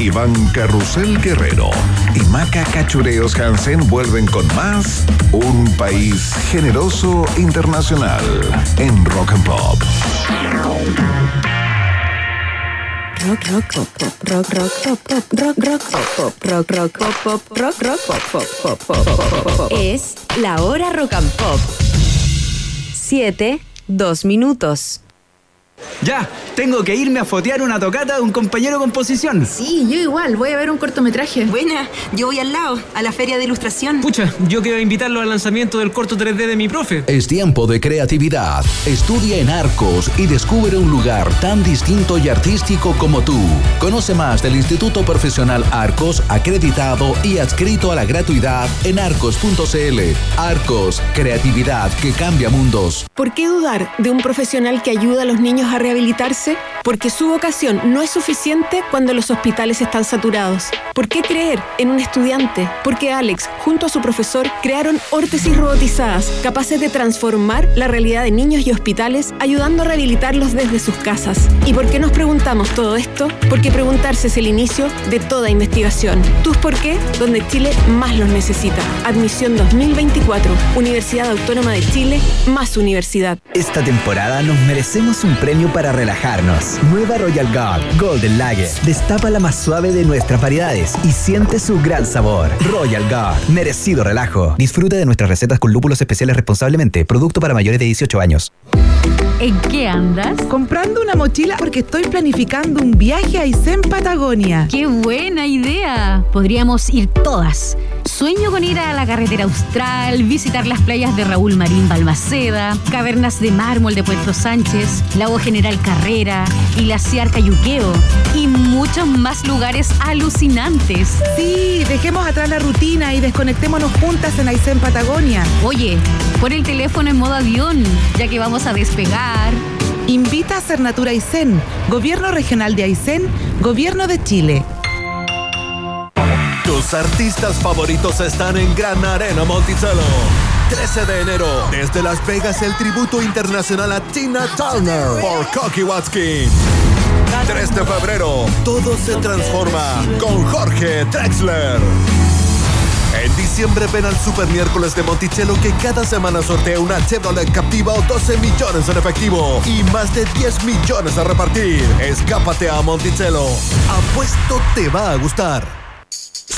Iván Carrusel Guerrero y Maca Cachureos Hansen vuelven con más Un País Generoso Internacional en Rock and Pop. Rock, rock, pop, pop, rock, rock, pop, pop, rock, rock, pop, pop, rock, rock, pop, pop, rock, rock, pop, pop, pop, pop, pop, pop. Es la hora rock and pop. Siete, dos minutos. Ya, tengo que irme a fotear una tocata de un compañero de composición. Sí, yo igual, voy a ver un cortometraje. Buena, yo voy al lado, a la feria de ilustración. Pucha, yo quiero invitarlo al lanzamiento del corto 3D de mi profe. Es tiempo de creatividad. Estudia en Arcos y descubre un lugar tan distinto y artístico como tú. Conoce más del Instituto Profesional Arcos, acreditado y adscrito a la gratuidad en arcos.cl. Arcos, creatividad que cambia mundos. ¿Por qué dudar de un profesional que ayuda a los niños a rehabilitarse? Porque su vocación no es suficiente cuando los hospitales están saturados. ¿Por qué creer en un estudiante? Porque Alex, junto a su profesor, crearon órtesis robotizadas, capaces de transformar la realidad de niños y hospitales, ayudando a rehabilitarlos desde sus casas. ¿Y por qué nos preguntamos todo esto? Porque preguntarse es el inicio de toda investigación. ¿Tus por qué? Donde Chile más los necesita. Admisión 2024. Universidad Autónoma de Chile, más universidad. Esta temporada nos merecemos un premio para relajarnos. Nueva Royal Guard Golden Lager. Destapa la más suave de nuestras variedades y siente su gran sabor. Royal Guard, merecido relajo. Disfruta de nuestras recetas con lúpulos especiales responsablemente. Producto para mayores de 18 años. ¿En qué andas? Comprando una mochila porque estoy planificando un viaje a Aysén, Patagonia. ¡Qué buena idea! Podríamos ir todas. Sueño con ir a la carretera austral, visitar las playas de Raúl Marín Balmaceda, cavernas de mármol de Puerto Sánchez, Lago General Carrera, Glaciar Cayuqueo y muchos más lugares alucinantes. Sí, dejemos atrás la rutina y desconectémonos juntas en Aysén, Patagonia. Oye, pon el teléfono en modo avión, ya que vamos a despegar. Invita a Cernatura Aysén, Gobierno Regional de Aysén, Gobierno de Chile. Tus artistas favoritos están en Gran Arena Monticello. 13 de enero, desde Las Vegas, el tributo internacional a Tina Turner por Cocky Watskin. 3 de febrero, todo se transforma con Jorge Drexler. En diciembre ven al Super Miércoles de Monticello que cada semana sortea una Chevrolet Captiva o 12 millones en efectivo y más de 10 millones a repartir. Escápate a Monticello. Apuesto te va a gustar.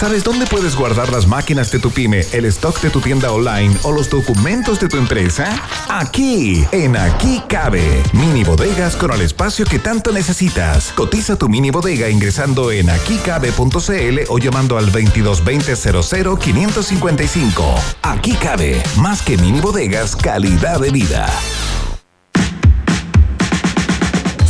¿Sabes dónde puedes guardar las máquinas de tu pyme, el stock de tu tienda online o los documentos de tu empresa? Aquí, en Aquí Cabe. Mini bodegas con el espacio que tanto necesitas. Cotiza tu mini bodega ingresando en aquicabe.cl o llamando al 2220 555 Aquí Cabe. Más que mini bodegas, calidad de vida.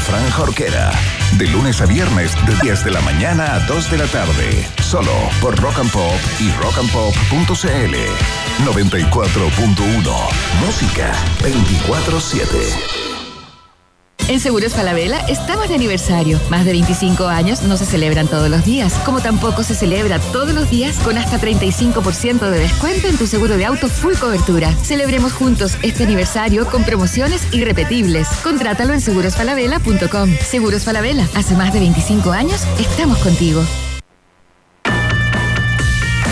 Fran Jorquera. De lunes a viernes, de 10 de la mañana a 2 de la tarde. Solo por Rock and Pop y rockandpop.cl. 94.1. Música 24-7. En Seguros Falabella estamos de aniversario. Más de 25 años no se celebran todos los días, como tampoco se celebra todos los días con hasta 35% de descuento en tu seguro de auto full cobertura. Celebremos juntos este aniversario con promociones irrepetibles. Contrátalo en segurosfalabella.com. Seguros Falabella, hace más de 25 años estamos contigo.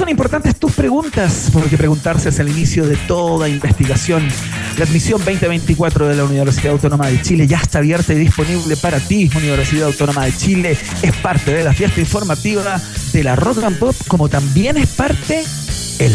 son importantes tus preguntas? Porque preguntarse es el inicio de toda investigación. La admisión 2024 de la Universidad Autónoma de Chile ya está abierta y disponible para ti. Universidad Autónoma de Chile es parte de la fiesta informativa de la Rock and Pop, como también es parte el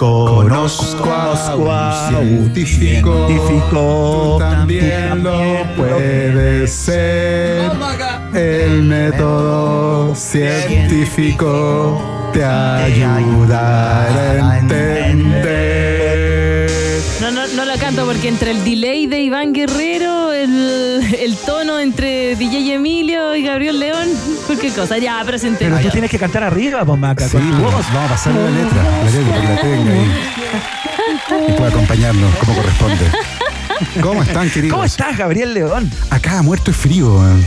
Conozco a un científico, tú también lo puedes ser. El método científico te ayudará a entender. No, no, no la canto porque entre el delay de Iván Guerrero, el, el tono entre DJ Emilio y Gabriel León, cualquier cosa. Ya, presenté. Pero tú tienes que cantar arriba, pues, Maca. Sí, con tu vamos, a pasarle la letra, la letra para que la tenga ahí. Y pueda acompañarnos como corresponde. ¿Cómo están, queridos? ¿Cómo estás, Gabriel León? Acá muerto y frío. weón.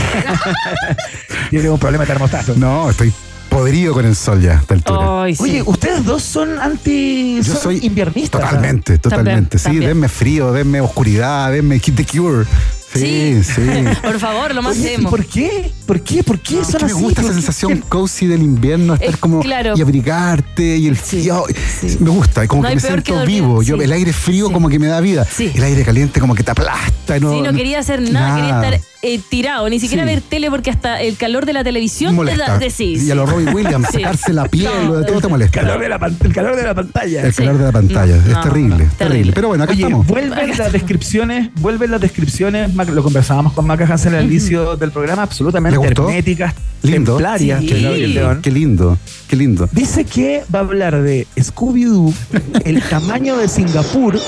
Tienes un problema de termostato. No, estoy podrido con el sol ya a esta altura. Ay, sí. Oye, ustedes dos son anti. Yo son soy inviernistas. Totalmente, totalmente. sí, también. denme frío, denme oscuridad, denme Kid the Cure. Sí, sí. Por favor, lo más Oye, ¿y emo. por qué? ¿Por qué? ¿Por qué Es son que me así? gusta esa sensación cozy del invierno, estar como claro. y abrigarte y el frío. Me gusta, como No que me que siento vivo. Yo, el aire frío Sí. como que me da vida. Sí. El aire caliente como que te aplasta. Y No, Sí, no quería hacer nada, quería estar eh, tirado, ni siquiera Sí. ver tele porque hasta el calor de la televisión te molesta. da de sí. Y a los Robbie Williams, Sí. sacarse la piel, No, lo de todo te molesta. El calor de la, pan- el calor de la pantalla. El calor de la pantalla. No, es no, terrible, no, terrible, terrible. Pero bueno, acá Oye, estamos. vuelven las descripciones, vuelven las descripciones, lo conversábamos con Maca Hansen al inicio del programa, absolutamente herméticas, Lindo. templarias, Sí. que Gabriel León. Qué lindo, qué lindo. Dice que va a hablar de Scooby-Doo, el tamaño de Singapur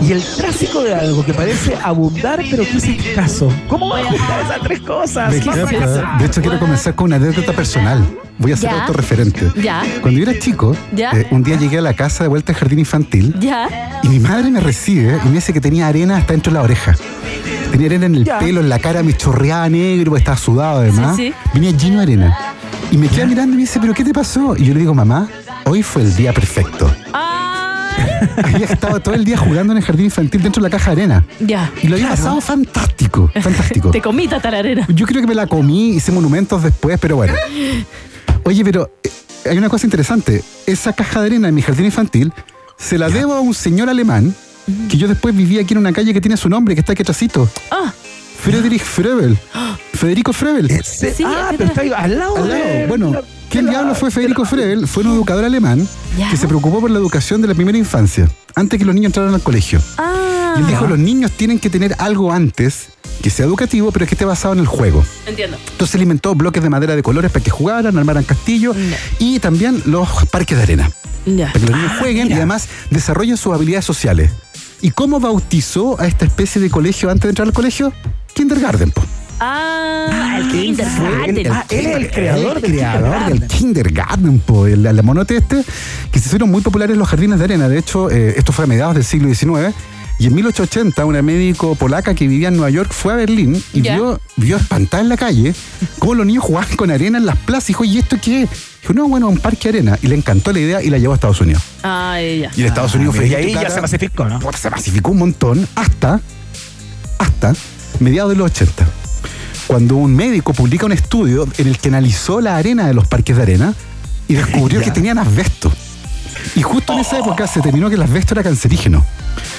y el tráfico de algo que parece abundar pero que es escaso. ¿Cómo va a juntar esas tres cosas? Me ¿Qué es encanta. De hecho, quiero comenzar con una anécdota personal. Voy a ser Ya. autorreferente. Ya. Cuando yo era chico, Ya. eh, un día llegué a la casa de vuelta al jardín infantil Ya. y mi madre me recibe y me dice que tenía arena hasta dentro de la oreja. Tenía arena en el Ya. pelo, en la cara, me chorreaba negro, porque estaba sudado además. Sí, sí. Venía lleno de arena. Y me queda mirando y me dice, ¿pero qué te pasó? Y yo le digo, mamá, hoy fue el día perfecto. Ah, Había estado todo el día jugando en el jardín infantil dentro de la caja de arena. ya. Y lo había pasado fantástico, fantástico. Te comí tatararera. Yo creo que me la comí, hice monumentos después, pero bueno. Oye, pero eh, hay una cosa interesante. Esa caja de arena en mi jardín infantil se la debo a un señor alemán que yo después viví aquí en una calle que tiene su nombre, que está aquí atrásito. Ah, Friedrich Frebel. Federico Frebel. Ese- Sí, ah, pero está ahí al lado. Al lado. de- Bueno, ¿quién diablo fue Federico Frebel? Fue un educador alemán Ya. que se preocupó por la educación de la primera infancia, antes que los niños entraran al colegio. ah. Y él dijo, los niños tienen que tener algo antes que sea educativo, pero que esté basado en el juego. Entiendo. Entonces él inventó bloques de madera de colores para que jugaran, armaran castillos y también los parques de arena, Ya. para que los niños jueguen y además desarrollen sus habilidades sociales. ¿Y cómo bautizó a esta especie de colegio antes de entrar al colegio? Kindergarten. po. Ah, el él, kindergarten. ah, él es el creador el del creador del Kindergarten. po, el, el monote este, que se hicieron muy populares en los jardines de arena. De hecho, eh, esto fue a mediados del siglo XIX. Y en 1880, una médico polaca que vivía en Nueva York fue a Berlín y vio, vio espantada en la calle cómo los niños jugaban con arena en las plazas. Y dijo, ¿y esto qué es? Dijo, no, bueno, un parque de arena. Y le encantó la idea y la llevó a Estados Unidos. Ah, ya. Y en Estados Unidos fue Y ahí ya se masificó, ¿no? se masificó un montón hasta, hasta mediados de los 80. Cuando un médico publica un estudio en el que analizó la arena de los parques de arena y descubrió que tenían asbesto. Y justo en esa época se terminó que el asbesto era cancerígeno.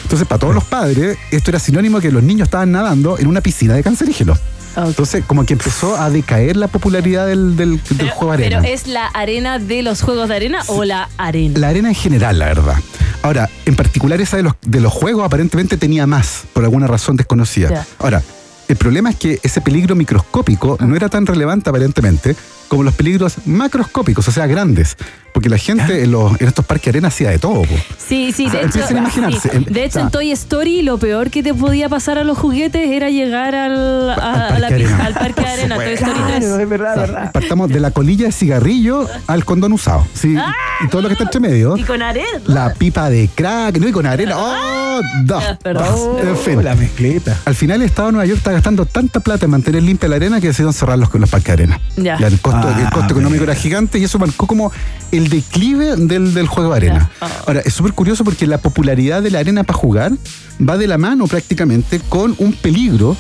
Entonces, para todos los padres, esto era sinónimo de que los niños estaban nadando en una piscina de cancerígenos. Entonces, como que empezó a decaer la popularidad del, del- del juego de arena. Pero es la arena de los juegos de arena o la arena. La arena en general, la verdad. Ahora, en particular esa de los, de los juegos aparentemente tenía más, por alguna razón desconocida. Ahora, el problema es que ese peligro microscópico no era tan relevante aparentemente como los peligros macroscópicos, o sea, grandes. Porque la gente en, los- en estos parques de arena hacía de todo. po. Sí, sí, O sea, de hecho, empiecen a imaginarse, sí. el- de hecho o sea- en Toy Story lo peor que te podía pasar a los juguetes era llegar al, a- Al a la parque de pista- arena. al parque de arena, Toy Story Claro, 3. es verdad, es verdad. Partamos de la colilla de cigarrillo al condón usado. ¿sí? Y todo lo que está entre medio. Y con arena. La pipa de crack, ¿no? Y con arena. ¡Oh! da, perdón. da. En fin. La mezcleta. Al final el Estado de Nueva York está gastando tanta plata en mantener limpia la arena que decidieron cerrar los, los parques de arena. Ya. el costo, Ah, el costo económico era gigante y eso marcó como el declive del, del juego de arena. Ahora, es súper curioso porque la popularidad de la arena para jugar va de la mano prácticamente con un peligro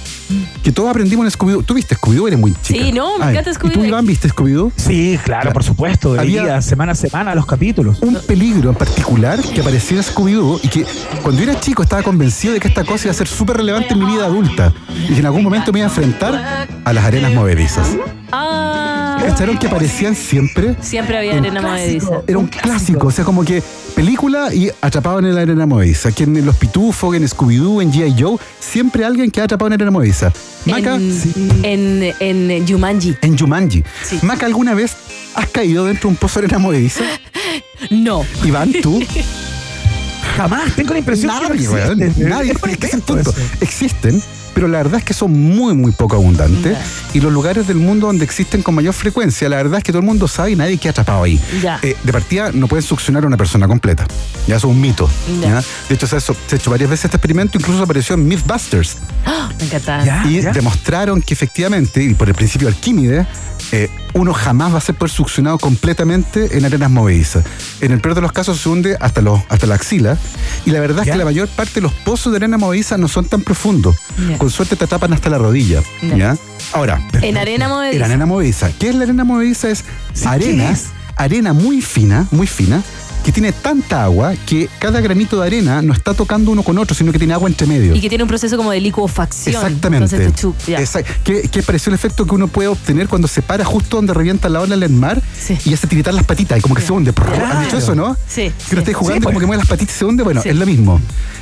que todos aprendimos en Scooby-Doo. ¿Tú viste Scooby-Doo? Eres muy chica. Sí, no, me encanta ¿Y tú, Scooby-Doo. Iván, viste Scooby-Doo? Sí, claro, por supuesto. Había- Había semana a semana los capítulos. Un peligro en particular que aparecía en Scooby-Doo y que cuando yo era chico estaba convencido de que esta cosa iba a ser súper relevante en mi vida adulta y que en algún momento me iba a enfrentar a las arenas movedizas. Ah, ¿Cacharon que aparecían siempre? siempre había arena movediza. Era un clásico, o sea, como que película y atrapado en la arena movediza. Que en Los Pitufos, en Scooby-Doo, en G.I. Joe, siempre alguien que ha atrapado en arena movediza. Maca, En, en, en Jumanji. en Jumanji. Maca, ¿alguna vez has caído dentro de un pozo de arena movediza? No. Iván, tú. Jamás, tengo la impresión que no Nadie, weón, existen. nadie. Es que eso. Existen, pero la verdad es que son muy, muy poco abundantes. Y los lugares del mundo donde existen con mayor frecuencia, la verdad es que todo el mundo sabe y nadie queda atrapado ahí. Eh, de partida, no pueden succionar a una persona completa. Ya eso es un mito. De hecho, se ha, hecho- se ha hecho varias veces este experimento, incluso apareció en Mythbusters. ¡Ah! Me encantaba. y demostraron que efectivamente, y por el principio de Arquímedes, eh, uno jamás va a ser poder succionado completamente en arenas movedizas. En el peor de los casos se hunde hasta, los, hasta la axila. Y la verdad es que la mayor parte de los pozos de arena movediza no son tan profundos. Ya. Con suerte te tapan hasta la rodilla. Ya. ¿ya? Ahora, En arena en movediza. arena movediza. ¿Qué es la arena movediza? Es arena, ¿qué es? arena muy fina, muy fina, que tiene tanta agua que cada granito de arena no está tocando uno con otro, sino que tiene agua entre medio. Y que tiene un proceso como de licuefacción. Exactamente. Entonces te chup- ya. Exact- ¿Qué, qué pareció el efecto que uno puede obtener cuando se para justo donde revienta la ola en el mar y hace tiritar las patitas y como que se hunde? ¿Han dicho eso, no? Sí. Que no estáis jugando Sí, como pues. que mueve las patitas y se hunde. Bueno, Sí. es lo mismo.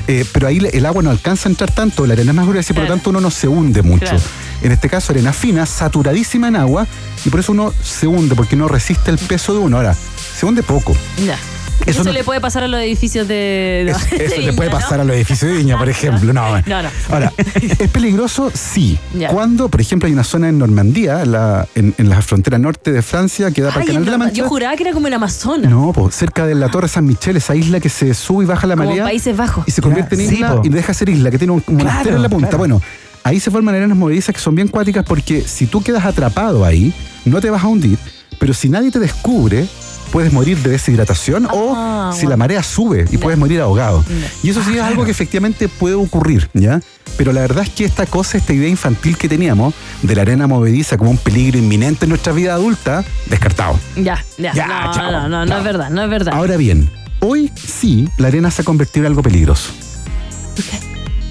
Eh, pero ahí el agua no alcanza a entrar tanto, la arena es más gruesa y por lo Claro. tanto uno no se hunde mucho. Claro. En este caso, arena fina, saturadísima en agua y por eso uno se hunde, porque no resiste el peso de uno. Ahora, se hunde poco. Ya. Eso Eso, no- le puede pasar a los edificios de. Eso, de le Viña, puede ¿no? pasar a los edificios de Viña, por ejemplo. No, No, no. Ahora, ¿es peligroso? Sí. Ya. Cuando, por ejemplo, hay una zona en Normandía, la- en, en la frontera norte de Francia, que da para Ay, el Canal de la Mancha. Yo juraba que era como en Amazonas. No, po, cerca de la Torre San Michel, esa isla que se sube y baja la como marea Países Bajos. y se convierte en Sí, isla po. y deja de ser isla, que tiene un monasterio Claro, en la punta. claro. Bueno, ahí se forman arenas movedizas que son bien cuáticas porque si tú quedas atrapado ahí, no te vas a hundir, pero si nadie te descubre, puedes morir de deshidratación o Ah, si bueno. la marea sube y puedes morir ahogado. Y eso sí es algo que efectivamente puede ocurrir, ¿ya? Pero la verdad es que esta cosa, esta idea infantil que teníamos de la arena movediza como un peligro inminente en nuestra vida adulta, descartado. Ya, ya. Ya, no, chao, no, no, no es verdad, no es verdad. Ahora bien, hoy sí la arena se ha convertido en algo peligroso.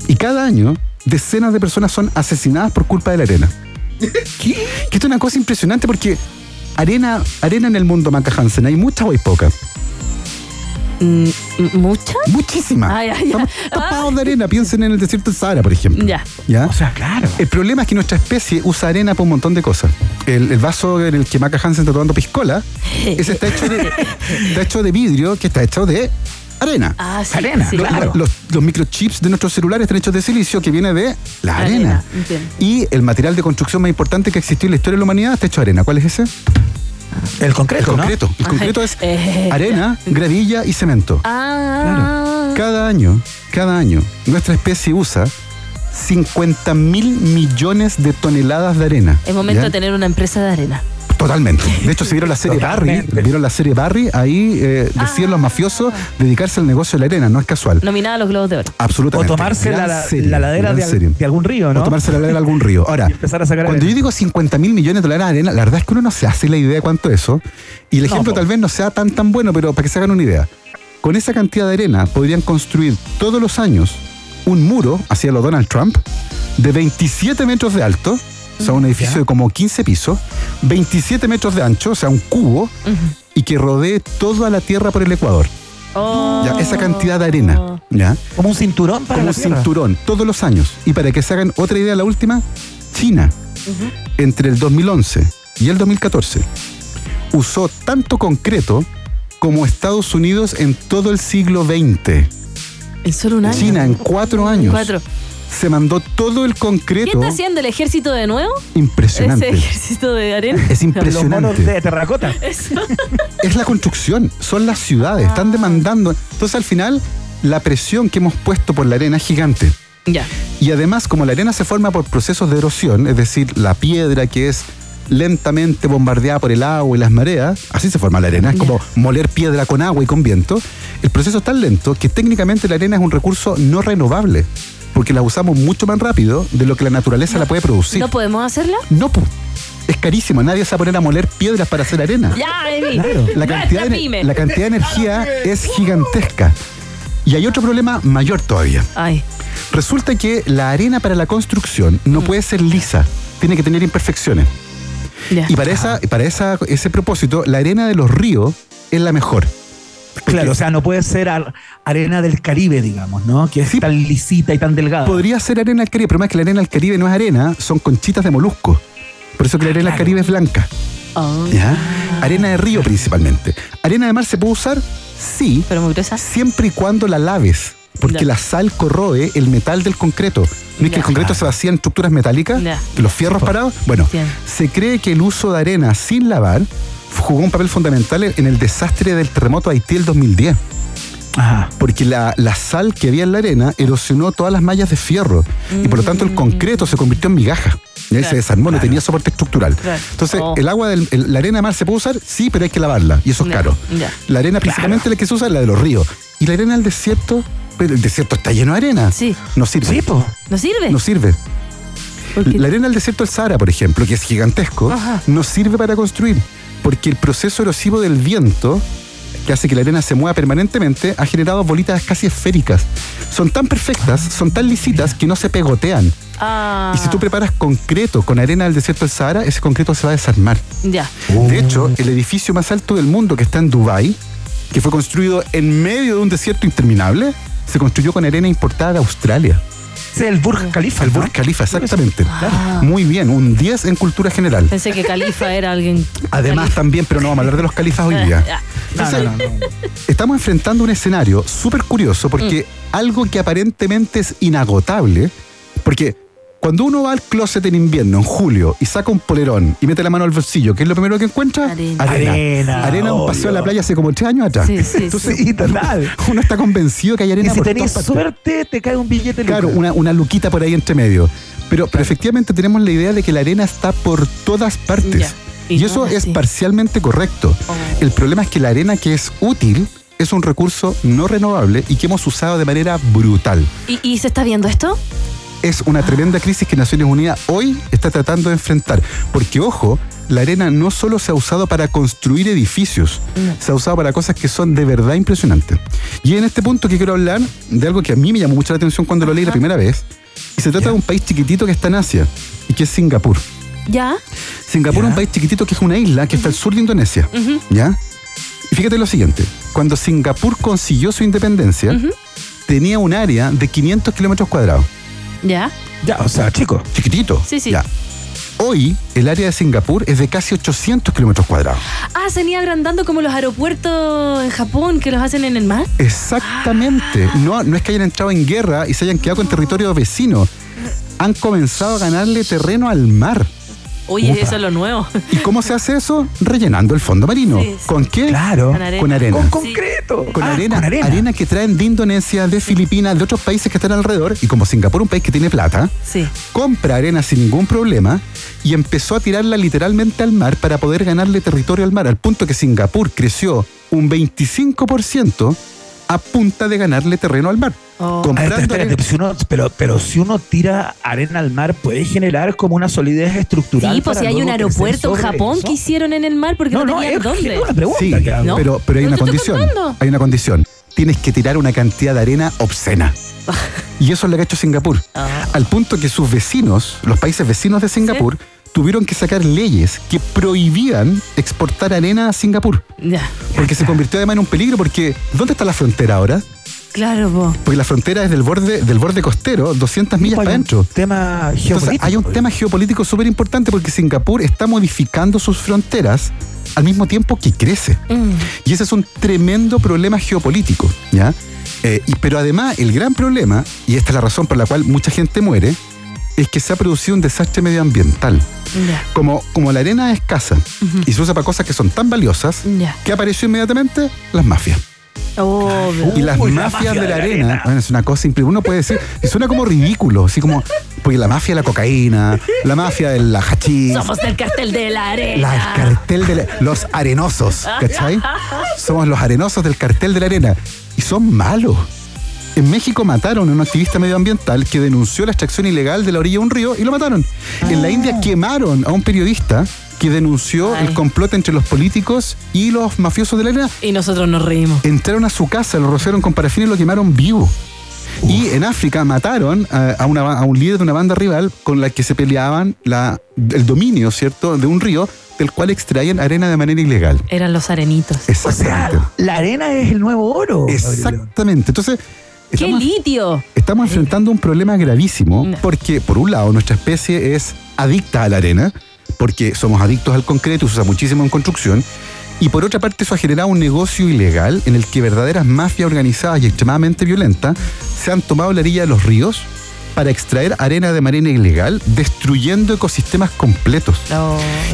Y cada año, decenas de personas son asesinadas por culpa de la arena. ¿Qué? Que esto es una cosa impresionante porque arena, arena en el mundo, Maca Hansen, hay mucha o hay poca. Mm, ¿Mucha? Muchísima. Ay, ay, ay. Estamos tapados de arena. Piensen en el desierto del Sahara, por ejemplo. Ya. ¿Ya? O sea, claro. El problema es que nuestra especie usa arena para un montón de cosas. El, el vaso en el que Maca Hansen está tomando piscola, ese está hecho de, está hecho de vidrio que está hecho de arena. Ah, sí. Arena, sí. Los, claro. los- los microchips de nuestros celulares están hechos de silicio que viene de la arena. Y el material de construcción más importante que existió en la historia de la humanidad está hecho de arena. ¿Cuál es ese? El concreto, el ¿no? concreto. El concreto es Eh, arena, gravilla y cemento. Ah. Cada año, cada año, nuestra especie usa 50 mil millones de toneladas de arena. Es momento ¿ya? de tener una empresa de arena. Totalmente. De hecho, si vieron la serie Barry, vieron la serie Barry, ahí eh, decían los mafiosos dedicarse al negocio de la arena, no es casual. Nominada a los Globos de Oro. Absolutamente. O tomarse la, la- serie, la ladera de, al- serie. de algún río, ¿no? O tomarse la ladera de algún río. Ahora, Y empezar a sacar cuando arena. yo digo 50 mil millones de dólares de arena, la verdad es que uno no se hace la idea de cuánto es eso. Y el ejemplo tal vez no sea tan tan bueno, pero para que se hagan una idea. Con esa cantidad de arena podrían construir todos los años un muro, hacia lo Donald Trump, de 27 metros de alto, o sea, un edificio de como 15 pisos, 27 metros de ancho, o sea, un cubo, y que rodee toda la Tierra por el Ecuador. Oh. Ya, esa cantidad de arena. ¿ya? Como un cinturón para como la un tierra. cinturón, todos los años. Y para que se hagan otra idea, la última, China, entre el 2011 y el 2014, usó tanto concreto como Estados Unidos en todo el siglo XX. En solo un año. China, en cuatro años, Cuatro. Se mandó todo el ¿Qué concreto está haciendo el ejército de nuevo? impresionante. Ese ejército de arena. Es Los monos impresionante. de terracota. Eso. es la construcción, son las ciudades, Ah. están demandando. Entonces al final, la presión que hemos puesto por la arena es gigante. Ya. Y además, como la arena se forma por procesos de erosión, es decir, la piedra que es lentamente bombardeada por el agua y las mareas, así se forma la arena, es como moler piedra con agua y con viento, el proceso es tan lento que técnicamente la arena es un recurso no renovable. Porque la usamos mucho más rápido de lo que la naturaleza la puede producir. ¿No podemos hacerla? No, es carísimo. Nadie se va a poner a moler piedras para hacer arena. Ya, Emi. La cantidad, de, pyme. la cantidad de energía es gigantesca. Y hay otro problema mayor todavía. Ay. Resulta que la arena para la construcción no puede ser lisa, tiene que tener imperfecciones. Y para, esa, para esa, ese propósito, la arena de los ríos es la mejor. Claro, o sea, no puede ser ar- arena del Caribe, digamos, ¿no? Que es tan lisita y tan delgada. Podría ser arena del Caribe, pero más que la arena del Caribe no es arena, son conchitas de molusco. Por eso que la arena del Caribe es blanca. Oh. ¿ya? Arena de río principalmente. ¿Arena de mar se puede usar? Sí. Pero muy gruesa. Siempre y cuando la laves. Porque Ya. la sal corroe el metal del concreto. ¿No es que el concreto se vacía en estructuras metálicas? Ya. Los fierros parados. Bueno, se cree que el uso de arena sin lavar jugó un papel fundamental en el desastre del terremoto de Haití del 2010. Porque la, la sal que había en la arena erosionó todas las mallas de fierro y por lo tanto el concreto se convirtió en migaja. Y ahí se Claro. desarmó, no tenía soporte estructural. Claro. Entonces, Oh. el agua, del, el- la arena de mar se puede usar, sí, pero hay que lavarla y eso es caro. ya. La arena principalmente la que se usa es la de los ríos. Y la arena del desierto, pero el desierto está lleno de arena. Sí. No sirve. ¿No sirve? No sirve. ¿Por qué? La arena del desierto del Sahara, por ejemplo, que es gigantesco, Ajá. no sirve para construir. Porque el proceso erosivo del viento, que hace que la arena se mueva permanentemente, ha generado bolitas casi esféricas. Son tan perfectas, son tan lisitas que no se pegotean. Ah. Y si tú preparas concreto con arena del desierto del Sahara, ese concreto se va a desarmar. Ya. De hecho, el edificio más alto del mundo que está en Dubái, que fue construido en medio de un desierto interminable, se construyó con arena importada de Australia. Es el Burj Khalifa. El Burj Khalifa, exactamente. Ah. Muy bien, un 10 en cultura general. Pensé que Califa era alguien. Además también, pero no vamos a hablar de los califas hoy día. Entonces, estamos enfrentando un escenario súper curioso porque algo que aparentemente es inagotable, porque cuando uno va al closet en invierno, en julio, y saca un polerón y mete la mano al bolsillo, ¿qué es lo primero que encuentra? Arena. Arena, Arena, un paseo a la playa hace como tres años atrás. Sí, sí, Entonces, Sí, uno está convencido que hay Y arena si por tenés todas partes. suerte, te cae un billete Claro, una, una luquita por ahí entre medio. Pero, pero efectivamente tenemos la idea de que la arena está por todas partes. Ya. Y, Y no eso es parcialmente correcto. Oh. El problema es que la arena que es útil es un recurso no renovable y que hemos usado de manera brutal. ¿Y, y se está viendo esto? Es una tremenda crisis que Naciones Unidas hoy está tratando de enfrentar. Porque, ojo, la arena no solo se ha usado para construir edificios, se ha usado para cosas que son de verdad impresionantes. Y en este punto que quiero hablar de algo que a mí me llamó mucho la atención cuando lo leí la primera vez. Y se trata de un país chiquitito que está en Asia y que es Singapur. ¿Ya? Singapur es un país chiquitito que es una isla que está al sur de Indonesia. ¿Ya? Y fíjate lo siguiente: cuando Singapur consiguió su independencia, tenía un área de 500 kilómetros cuadrados. ¿Ya? Ya, o sea, chico. Chiquitito. Sí, sí. Ya. Hoy, el área de Singapur es de casi 800 kilómetros cuadrados. Ah, se han ido agrandando como los aeropuertos en Japón que los hacen en el mar. Exactamente. No, no es que hayan entrado en guerra y se hayan quedado con territorio vecino. Han comenzado a ganarle terreno al mar. Oye, Upa. eso es lo nuevo. ¿Y cómo se hace eso? Rellenando el fondo marino. Sí, sí. ¿Con qué? Claro. Con arena. Con arena. Con concreto. Con, Ah, arena, con arena. arena que traen de Indonesia, de Filipinas, de otros países que están alrededor. Y como Singapur, un país que tiene plata, Sí. compra arena sin ningún problema y empezó a tirarla literalmente al mar para poder ganarle territorio al mar, al punto que Singapur creció un 25% a punta de ganarle terreno al mar. Oh. Comprando espérate, arena. si uno- pero, pero si uno tira arena al mar, puede generar como una solidez estructural. Sí, pues si hay un aeropuerto en Japón eso. que hicieron en el mar porque no, No, no, tenían es, dónde. es una pregunta Sí, que hago. ¿No? pero, pero hay Pero una condición. contando. Hay una condición. Tienes que tirar una cantidad de arena obscena. Y eso es lo que ha hecho Singapur. Ah. Al punto que sus vecinos, los países vecinos de Singapur, tuvieron que sacar leyes que prohibían exportar arena a Singapur. Ya. Porque se convirtió además en un peligro porque ¿dónde está la frontera ahora? Claro, po. Porque la frontera es del borde, del borde costero, 200 millas para hay un adentro. tema Entonces, geopolítico. hay un tema geopolítico súper importante porque Singapur está modificando sus fronteras al mismo tiempo que crece. Mm. Y ese es un tremendo problema geopolítico, ¿ya? Eh, y, pero además, el gran problema, y esta es la razón por la cual mucha gente muere, es que se ha producido un desastre medioambiental. Como, como la arena es escasa y se usa para cosas que son tan valiosas, Ya. ¿qué apareció inmediatamente? Las mafias. Obvio. Y las Uy, la mafias mafia de la de la arena, arena. bueno, es una cosa increíble. Uno puede decir, y suena como ridículo, así como, porque la mafia de la cocaína, la mafia de la hachís, Somos del cartel de la arena. la, el cartel de la- los arenosos, ¿cachai? Somos los arenosos del cartel de la arena. Y son malos. En México mataron a un activista medioambiental que denunció la extracción ilegal de la orilla de un río y lo mataron. En la India quemaron a un periodista que denunció el complot entre los políticos y los mafiosos de la arena. Y nosotros nos reímos. Entraron a su casa, lo rociaron con parafina y lo quemaron vivo. Y en África mataron a, a una- a un líder de una banda rival con la que se peleaban la, el dominio, ¿cierto?, de un río del cual extraían arena de manera ilegal. Eran los arenitos. Exactamente. La arena es el nuevo oro. Exactamente. Entonces, ¡Qué litio! estamos enfrentando un problema gravísimo porque, por un lado, nuestra especie es adicta a la arena, porque somos adictos al concreto, se usa muchísimo en construcción. Y por otra parte, eso ha generado un negocio ilegal en el que verdaderas mafias organizadas y extremadamente violentas se han tomado la orilla de los ríos para extraer arena de manera ilegal, destruyendo ecosistemas completos.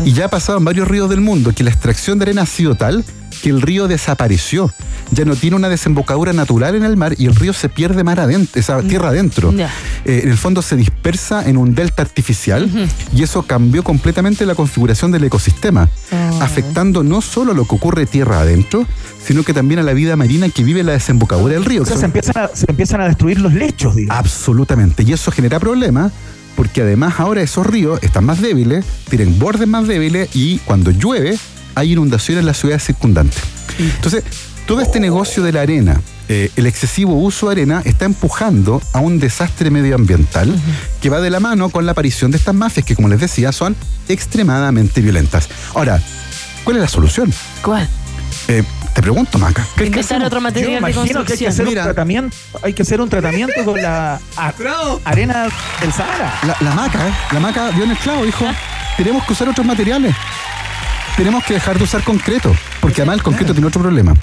Y ya ha pasado en varios ríos del mundo que la extracción de arena ha sido tal que el río desapareció. Ya no tiene una desembocadura natural en el mar y el río se pierde mar adentro, esa tierra adentro. Eh, en el fondo se dispersa en un delta artificial y eso cambió completamente la configuración del ecosistema, afectando no solo lo que ocurre tierra adentro, sino que también a la vida marina que vive en la desembocadura del río. O sea, se empiezan, a, se empiezan a destruir los lechos, digamos. Absolutamente. Y eso genera problemas porque además ahora esos ríos están más débiles, tienen bordes más débiles y cuando llueve hay inundaciones en las ciudades circundantes. Entonces, todo este negocio de la arena, eh, el excesivo uso de arena, está empujando a un desastre medioambiental que va de la mano con la aparición de estas mafias que, como les decía, son extremadamente violentas. Ahora, ¿cuál es la solución? ¿Cuál? Eh, te pregunto, Maca. ¿qué- qué Inventar hacemos? otro material Yo de que hay que hacer Mira. un tratamiento, hay que hacer un tratamiento con la a- arena del Sahara. La, la maca, ¿eh? La maca dio en el clavo, dijo, tenemos que usar otros materiales. Tenemos que dejar de usar concreto, porque además el concreto tiene otro problema.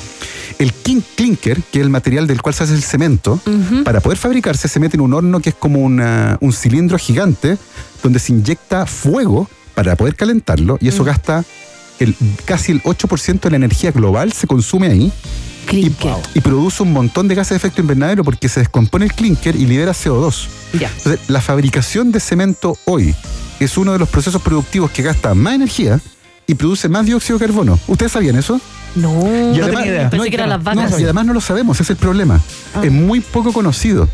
El clinker, que es el material del cual se hace el cemento, para poder fabricarse se mete en un horno que es como una- un cilindro gigante donde se inyecta fuego para poder calentarlo y eso gasta el, casi el 8% de la energía global se consume ahí. Y, y produce un montón de gases de efecto invernadero porque se descompone el clinker y libera CO2. Ya. Entonces, la fabricación de cemento hoy es uno de los procesos productivos que gasta más energía y produce más dióxido de carbono. ¿Ustedes sabían eso? No, Y no además- tenía idea. Pensé que eran las No, vacas. y además no lo sabemos, ese es el problema. Es muy poco conocido.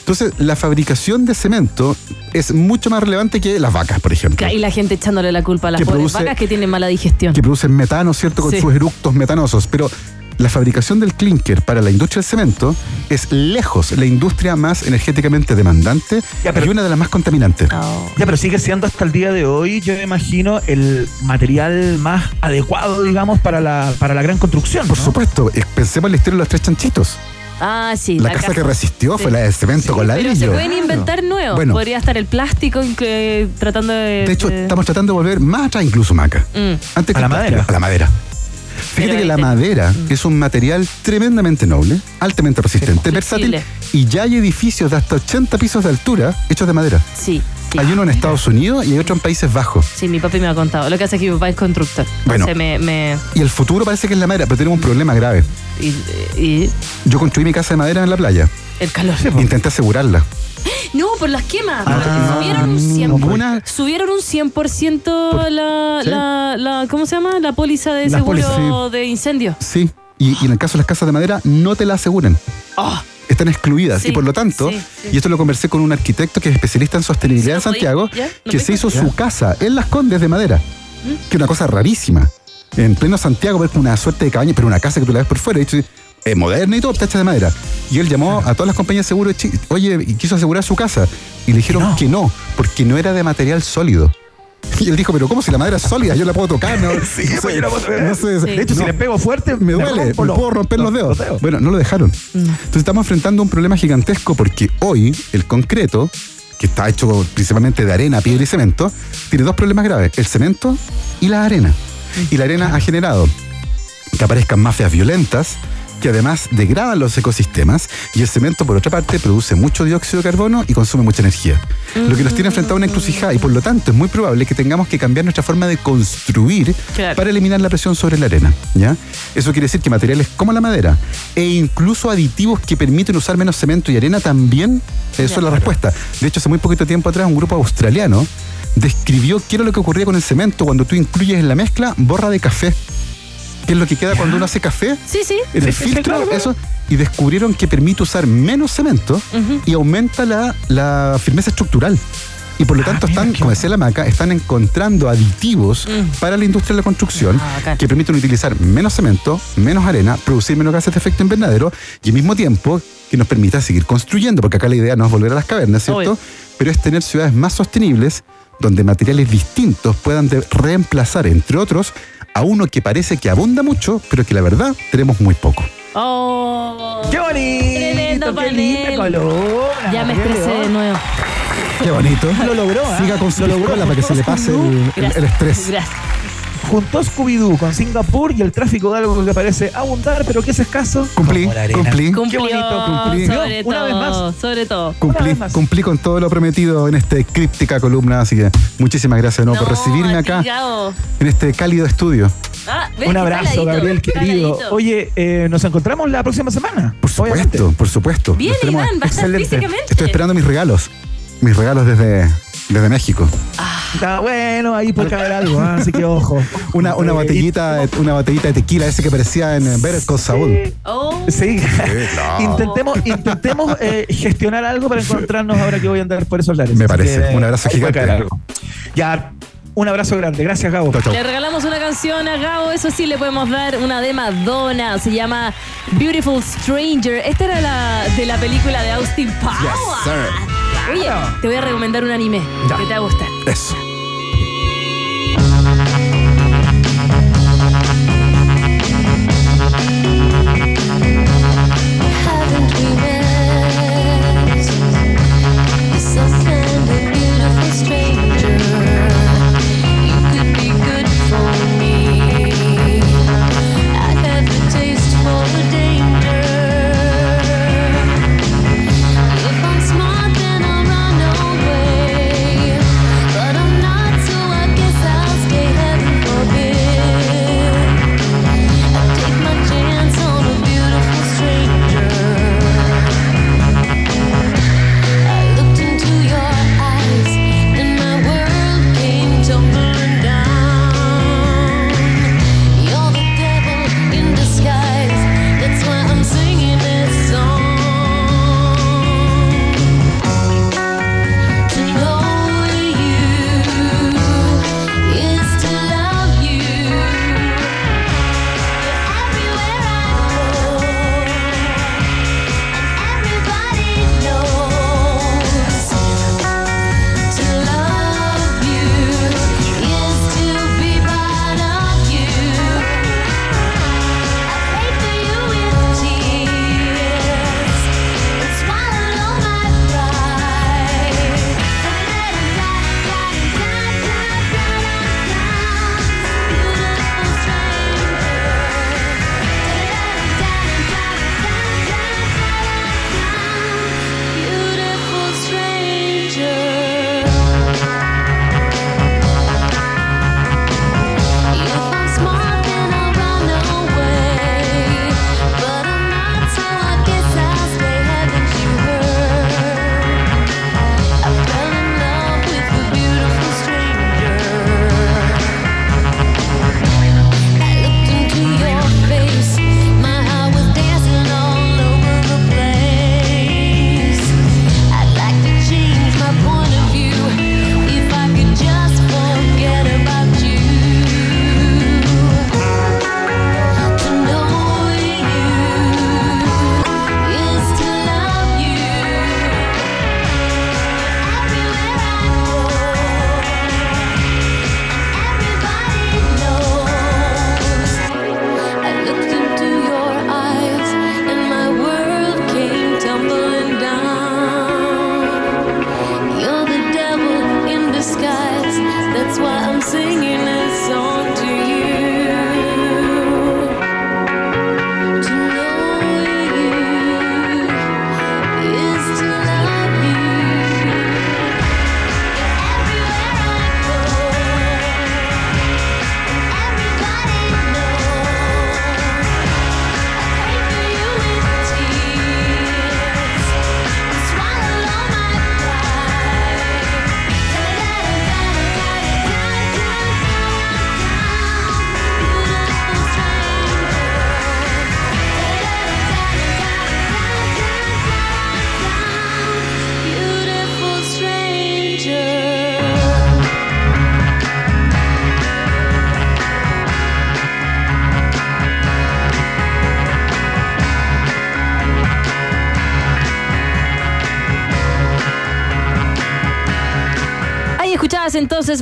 Entonces, la fabricación de cemento es mucho más relevante que las vacas, por ejemplo. Y la gente echándole la culpa a las Que pobres produce- vacas que tienen mala digestión. que producen metano, ¿cierto? Con Sí. sus eructos metanosos. Pero la fabricación del clinker para la industria del cemento es lejos la industria más energéticamente demandante y una de las más contaminantes. Ya, pero sigue siendo hasta el día de hoy, yo me imagino, el material más adecuado, digamos, para la, para la gran construcción. Por supuesto, eh, pensemos en la historia de los tres chanchitos. Ah, sí. la, casa, que resistió Sí. fue la de cemento con Pero ladrillo. se pueden inventar nuevos. Bueno. Podría estar el plástico que- tratando de. De hecho, de- estamos tratando de volver más atrás incluso, Maca. Mm. Antes que ¿A la madera? A la madera. Fíjate Pero que la madera es un material tremendamente noble, altamente resistente, versátil, y ya hay edificios de hasta 80 pisos de altura hechos de madera. Sí. sí. Hay uno en Estados Unidos y hay otro en Países Bajos. Sí, mi papi me ha contado. Lo que hace es que mi papá es constructor. Bueno. Entonces me. me Y el futuro parece que es la madera, pero tenemos un problema grave. y, y Yo construí mi casa de madera en la playa. el calor. Intenté asegurarla. No, por las quemas. Ah, subieron un 100%. ninguna- Subieron un 100% la, sí. la, la. ¿Cómo se llama? La póliza de Las seguro pólizas, de incendio. Sí. Y, y en el caso de las casas de madera, no te la aseguran. Ah. Están excluidas. Sí, y por lo tanto, sí, sí. y esto lo conversé con un arquitecto que es especialista en sostenibilidad en ¿Sí lo podí? Santiago, ¿Ya? ¿No que se hizo su casa en Las Condes de madera. ¿Mm? Que es una cosa rarísima. En pleno Santiago, ver una suerte de cabaña, pero una casa que tú la ves por fuera. Y es moderna y todo, está hecha de madera. Y él llamó a todas las compañías de seguro, de Chi- oye, y quiso asegurar su casa. Y le dijeron que no, porque no era de material sólido. Y él dijo, pero ¿cómo si la madera es sólida? Yo la puedo tocar, ¿no? Sí, No sé, pues yo la puedo tocar. no sé, De hecho, si le pego fuerte, me me duele, rompo me puedo romper los, los- dedos. los dedos. Bueno, no lo dejaron. Entonces estamos enfrentando un problema gigantesco porque hoy el concreto, que está hecho principalmente de arena, piedra y cemento, tiene dos problemas graves, el cemento y la arena. Y la arena ha generado que aparezcan mafias violentas que además degradan los ecosistemas y el cemento por otra parte produce mucho dióxido de carbono y consume mucha energía. Lo que nos tiene enfrentado a una encrucijada y por lo tanto es muy probable que tengamos que cambiar nuestra forma de construir Claro. para eliminar la presión sobre la arena. ¿ya? Eso quiere decir que materiales como la madera e incluso aditivos que permiten usar menos cemento y arena también eso es la respuesta. De hecho, hace muy poquito tiempo atrás un grupo australiano describió qué era lo que ocurría con el cemento cuando tú incluyes en la mezcla borra de café. Que es lo que queda cuando uno hace café. Sí, sí. En el Sí, filtro, claro. eso. Y descubrieron que permite usar menos cemento y aumenta la, la firmeza estructural. Y por lo Ah, tanto están, como decía la maca, están encontrando aditivos Mm. para la industria de la construcción Ah, que permiten utilizar menos cemento, menos arena, producir menos gases de efecto invernadero y al mismo tiempo que nos permita seguir construyendo, porque acá la idea no es volver a las cavernas, ¿cierto? Obvio. Pero es tener ciudades más sostenibles donde materiales distintos puedan reemplazar, entre otros, a uno que parece que abunda mucho, pero que la verdad tenemos muy poco. Oh. ¡Qué bonito! Tremendo ¡Qué linda panel. columna! Ya me estresé de nuevo. Qué bonito. Lo logró, ¿ah? Siga con su Lo logró. para que se le pase el, el- el estrés. Gracias. Juntó Scooby-Doo con Singapur y el tráfico de algo que parece abundar, pero que es escaso. Cumplí, cumplí. Qué Cumplió, bonito. cumplí. sobre Una vez todo, más. sobre todo. Cumplí, vez más. cumplí con todo lo prometido en esta críptica columna, así que muchísimas gracias de nuevo por recibirme a acá en este cálido estudio. Ah. Un abrazo, Gabriel, querido. Oye, eh, nos encontramos la próxima semana. Por supuesto, por supuesto. Bien, Iván, a excelente. físicamente. Estoy esperando mis regalos. Mis regalos desde, desde México. Está bueno, ahí puede caber algo, ah, así que ojo. Una, una botellita, una botellita de tequila, ese que parecía en Better Call Saul. Oh. Sí. claro. intentemos intentemos eh, gestionar algo para encontrarnos ahora que voy a andar por esos lares. Me Así parece. que, Un abrazo ahí puede gigante. caer algo. Ya, un abrazo grande. Gracias, Gabo. Chao. Le regalamos una canción a Gabo, eso sí, le podemos dar una de Madonna, se llama Beautiful Stranger. Esta era la de la película de Austin Powers. Oye, te voy a recomendar un anime Ya. que te va a gustar. Eso.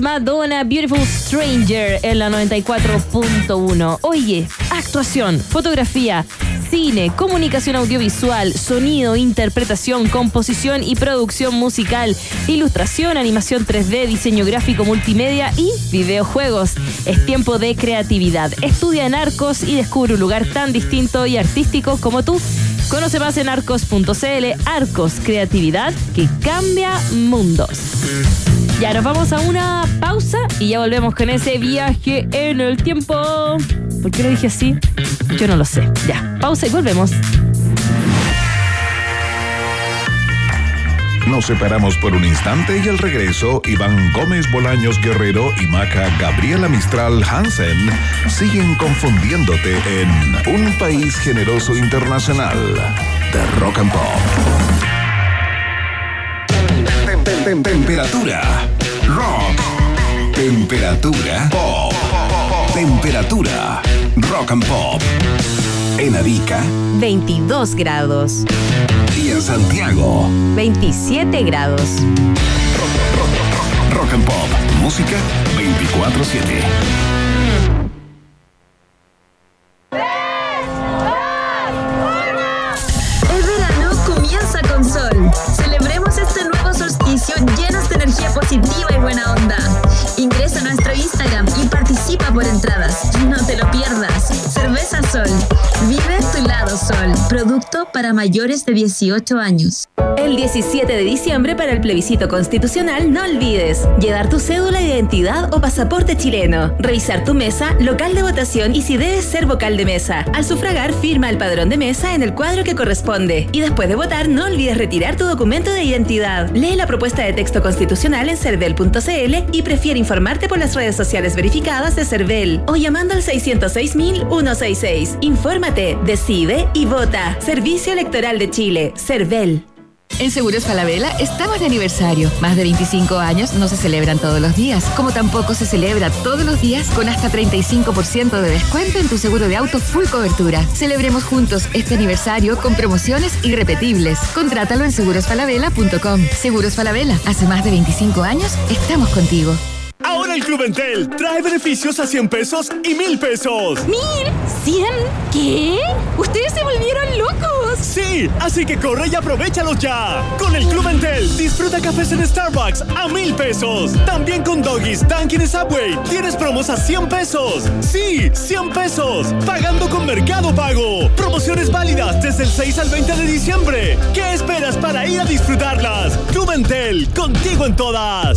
Madonna Beautiful Stranger en la 94.1. Oye, actuación, fotografía, cine, comunicación audiovisual, sonido, interpretación, composición y producción musical, ilustración, animación 3D, diseño gráfico multimedia y videojuegos. Es tiempo de creatividad. Estudia en Arcos y descubre un lugar tan distinto y artístico como tú. Conoce más en arcos.cl. Arcos, creatividad que cambia mundos. Ya nos vamos a una pausa y ya volvemos con ese viaje en el tiempo. ¿Por qué lo dije así? Yo no lo sé. Ya, pausa y volvemos. Nos separamos por un instante y al regreso, Iván Gómez Bolaños Guerrero y Maca Gabriela Mistral Hansen siguen confundiéndote en Un País Generoso Internacional de Rock and Pop. Tem- tem- tem- Temperatura. Rock. Temperatura. Pop. Temperatura. Rock and Pop. En Arica 22 grados. y en Santiago. 27 grados. Rock and Pop. Música 24-7. Positiva y buena onda. Ingresa a nuestro Instagram y participa por entradas. No te lo pierdas. Cerveza Sol. Vive tu lado sol. Producto para mayores de 18 años. El 17 de diciembre para el plebiscito constitucional no olvides llevar tu cédula de identidad o pasaporte chileno, revisar tu mesa, local de votación y si debes ser vocal de mesa. Al sufragar firma el padrón de mesa en el cuadro que corresponde y después de votar no olvides retirar tu documento de identidad. Lee la propuesta de texto constitucional en cervel.cl y prefiere informarte por las redes sociales verificadas de Cervel o llamando al 606.166. Infórmate, decide y vota. Servicio Electoral de Chile, Cervel. En Seguros Falabella estamos de aniversario. Más de 25 años no se celebran todos los días, como tampoco se celebra todos los días con hasta 35% de descuento en tu seguro de auto full cobertura. Celebremos juntos este aniversario con promociones irrepetibles. Contrátalo en segurosfalabella.com. Seguros Falabella, hace más de 25 años estamos contigo. El Club Entel trae beneficios a 100 pesos y 1000 pesos. ¿Mil? ¿Cien? ¿Qué? ¿Ustedes se volvieron locos? Sí, así que corre y aprovechalos ya. Con el Club Entel, disfruta cafés en Starbucks a 1000 pesos. También con Doggies, Dunkin' y Subway, tienes promos a 100 pesos. Sí, 100 pesos. Pagando con Mercado Pago. Promociones válidas desde el 6 al 20 de diciembre. ¿Qué esperas para ir a disfrutarlas? Club Entel, contigo en todas.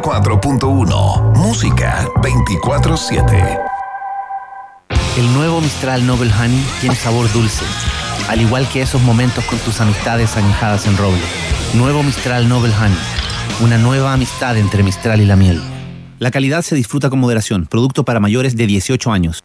94.1 Música 24/7 El nuevo Mistral Noble Honey tiene sabor dulce, al igual que esos momentos con tus amistades añejadas en roble. Nuevo Mistral Noble Honey, una nueva amistad entre Mistral y la miel. La calidad se disfruta con moderación, producto para mayores de 18 años.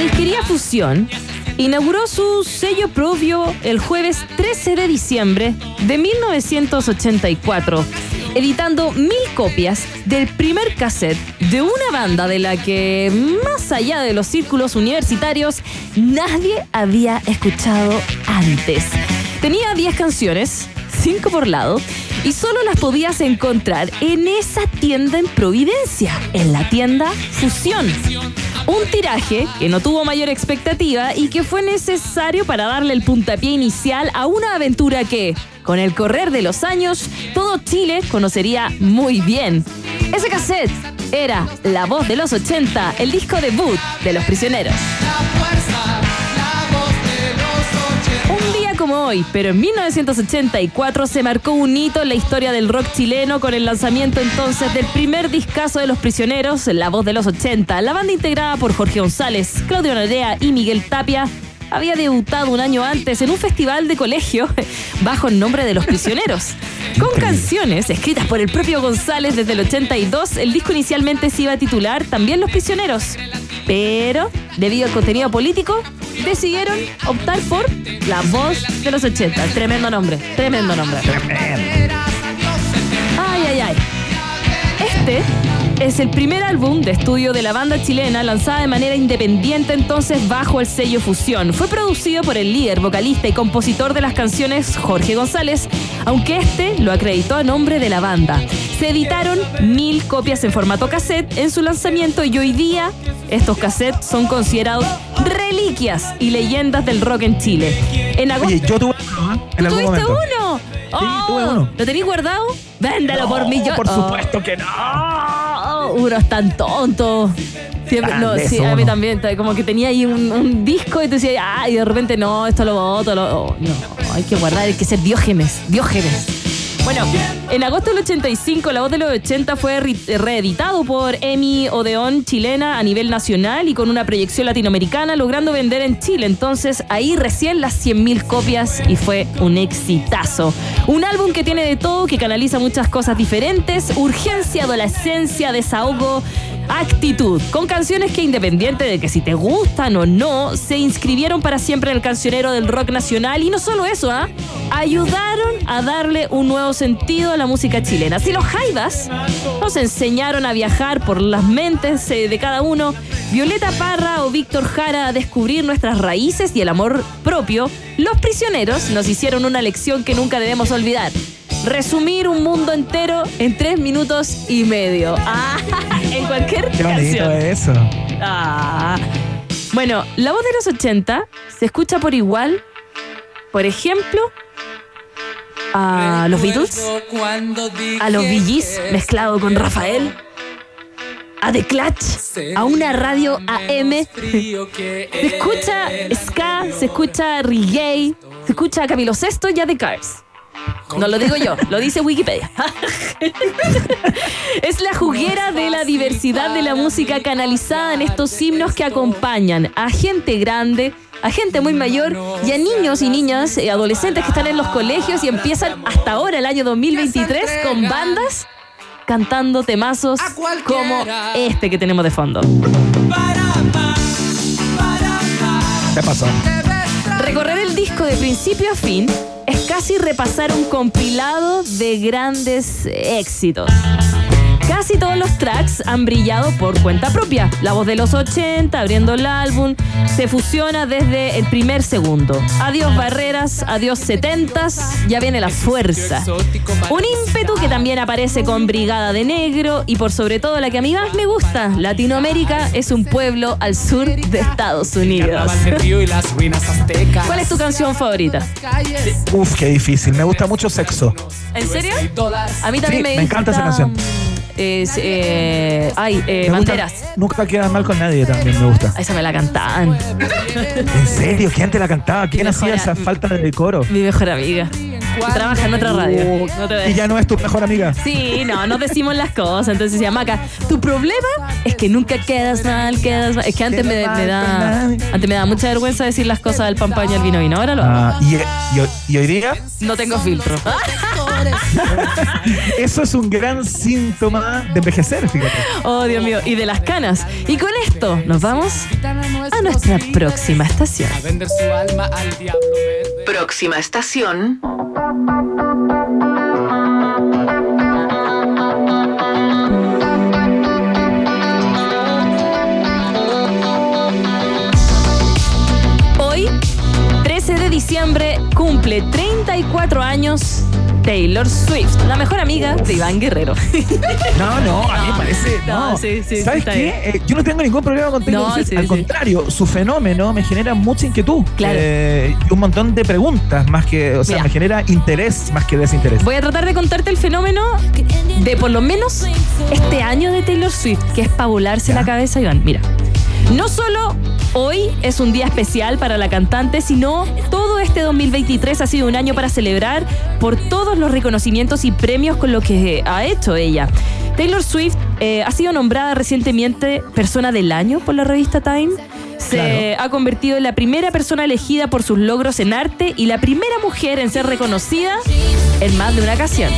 Disquería Fusión inauguró su sello propio el jueves 13 de diciembre de 1984, editando mil copias del primer cassette de una banda de la que, más allá de los círculos universitarios, nadie había escuchado antes. Tenía 10 canciones, 5 por lado, y solo las podías encontrar en esa tienda en Providencia, en la tienda Fusión. Un tiraje que no tuvo mayor expectativa y que fue necesario para darle el puntapié inicial a una aventura que, con el correr de los años, todo Chile conocería muy bien. Ese cassette era La Voz de los 80, el disco debut de Los Prisioneros. Un día hoy, pero en 1984 se marcó un hito en la historia del rock chileno con el lanzamiento entonces del primer discazo de Los Prisioneros, La Voz de los 80. La banda integrada por Jorge González, Claudio Narea y Miguel Tapia había debutado un año antes en un festival de colegio bajo el nombre de Los Prisioneros. Con canciones escritas por el propio González desde el 82, el disco inicialmente se iba a titular también Los Prisioneros. Pero, debido al contenido político, decidieron optar por La Voz de los 80. Tremendo nombre, tremendo nombre. Ay, ay, ay. Este es el primer álbum de estudio de la banda chilena lanzada de manera independiente entonces bajo el sello Fusión. Fue producido por el líder, vocalista y compositor de las canciones Jorge González, aunque este lo acreditó a nombre de la banda. Se editaron mil copias en formato cassette en su lanzamiento y hoy día estos cassettes son considerados reliquias y leyendas del rock en Chile. En agosto, Oye, yo tuve uno, ¿eh? en algún ¿Tuviste momento. uno? Oh, tuve uno. ¿Lo tenéis guardado? Véndelo por mí. Yo, por Oh. supuesto que no. Oh, uno es tan tonto. Siempre, no, sí, eso, a mí también. Como que tenía ahí un, un disco y tú decías, ah, y de repente no, esto lo voto. Lo, oh, no, hay que guardar, hay que ser Diógenes. Diógenes. Bueno, en agosto del 85, La Voz de los 80 fue re- reeditado por Emi Odeón chilena a nivel nacional y con una proyección latinoamericana, logrando vender en Chile. Entonces, ahí recién las 100.000 copias y fue un exitazo. Un álbum que tiene de todo, que canaliza muchas cosas diferentes, urgencia, adolescencia, desahogo, actitud, con canciones que independiente de que si te gustan o no, se inscribieron para siempre en el cancionero del rock nacional y no solo eso, ¿ah? ayudaron a darle un nuevo sentido a la música chilena. Si los Jaivas nos enseñaron a viajar por las mentes eh, de cada uno, Violeta Parra o Víctor Jara a descubrir nuestras raíces y el amor propio, los prisioneros nos hicieron una lección que nunca debemos olvidar. Resumir un mundo entero en tres minutos y medio. Ah, en cualquier Qué canción. eso. Ah. Bueno, la voz de los 80 se escucha por igual, por ejemplo, a los Beatles, a los Gees mezclado con Rafael, a The Clutch, a una radio AM. Se escucha ska, se escucha reggae, se escucha a Camilo Sesto y a The Cars. No lo digo yo, lo dice Wikipedia. es la juguera de la diversidad de la música canalizada en estos himnos que acompañan a gente grande, a gente muy mayor y a niños y niñas, eh, adolescentes que están en los colegios y empiezan hasta ahora, el año 2023, con bandas cantando temazos como este que tenemos de fondo. ¿Qué pasó? Recorrer el disco de principio a fin es casi repasar un compilado de grandes éxitos. Casi todos los tracks han brillado por cuenta propia. La voz de los 80, abriendo el álbum, se fusiona desde el primer segundo. Adiós barreras, adiós 70s, ya viene la fuerza. Un ímpetu que también aparece con Brigada de Negro y por sobre todo la que a mí más me gusta, Latinoamérica es un pueblo al sur de Estados Unidos. ¿Cuál es tu canción favorita? Uf, qué difícil. Me gusta mucho sexo. ¿En serio? A mí también Sí, me, me encanta esa canción. Es, eh, ay, eh, Me gusta- Banderas. Nunca quedas mal con nadie también me gusta. Esa me la cantaban. ¿En serio? ¿Quién te la cantaba? ¿Quién Mi hacía esa falta de decoro? Mi mejor amiga. Trabaja en otra radio. No te Y ya no es tu mejor amiga. Sí, no, no decimos las cosas. Entonces decía, Maca, tu problema es que nunca quedas mal, quedas mal. Es que antes me, me da antes me da mucha vergüenza decir las cosas del pampaño y el vino vino. Ahora lo hago. Ah, y, y hoy- y hoy día, No tengo filtro. eso es un gran síntoma de envejecer, fíjate. Oh, Dios mío. Y de las canas. Y con esto nos vamos a nuestra próxima estación. vender su alma al diablo verde. Próxima estación. Hoy, 13 de diciembre, cumple 34 años Taylor Swift, la mejor amiga de Iván Guerrero. No, no, a mí me parece. No, No, sí, sí, ¿Sabes qué? Eh, yo no tengo ningún problema con Taylor No, Swift. Al contrario, su fenómeno me genera mucha inquietud. Claro. Eh, y un montón de preguntas más que. O sea, Mira. me genera interés más que desinterés. Voy a tratar de contarte el fenómeno de por lo menos este año de Taylor Swift, que es para volarse la cabeza, Iván. Mira, no solo hoy es un día especial para la cantante, sino todo este 2023 ha sido un año para celebrar por todos los reconocimientos y premios con lo que ha hecho ella. Taylor Swift eh, ha sido nombrada recientemente Persona del Año por la revista Time. Se ha convertido en la primera persona elegida por sus logros en arte y la primera mujer en ser reconocida en más de una ocasión.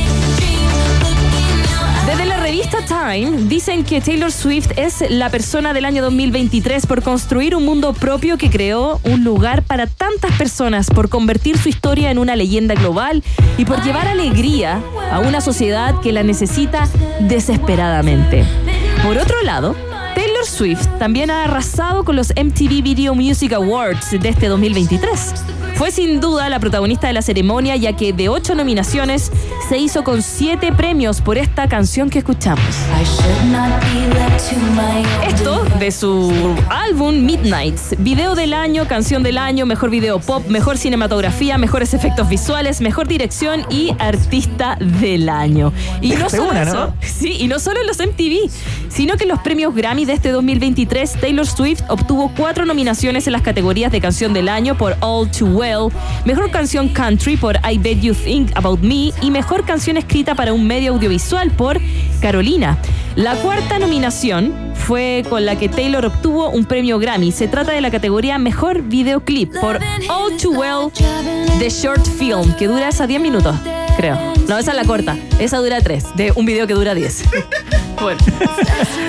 Desde la revista Time dicen que Taylor Swift es la persona del año 2023 por construir un mundo propio que creó un lugar para tantas personas, por convertir su historia en una leyenda global y por llevar alegría a una sociedad que la necesita desesperadamente. Por otro lado, Taylor Swift también ha arrasado con los MTV Video Music Awards de este 2023. Fue sin duda la protagonista de la ceremonia ya que de ocho nominaciones se hizo con siete premios por esta canción que escuchamos. Esto de su álbum Midnights, video del año, canción del año, mejor video pop, mejor cinematografía, mejores efectos visuales, mejor dirección y artista del año. Y no solo una, eso, ¿no? sí, y no solo en los MTV, sino que en los premios Grammy de este 2023, Taylor Swift obtuvo cuatro nominaciones en las categorías de canción del año por All Too Well, mejor canción country por I Bet You Think About Me y mejor canción escrita para un medio audiovisual por Carolina. La cuarta nominación fue con la que Taylor obtuvo un premio Grammy. Se trata de la categoría Mejor Videoclip por All Too Well, The Short Film, que dura hasta 10 minutos, creo. No, esa es la corta. Esa dura 3, de un video que dura 10. Bueno.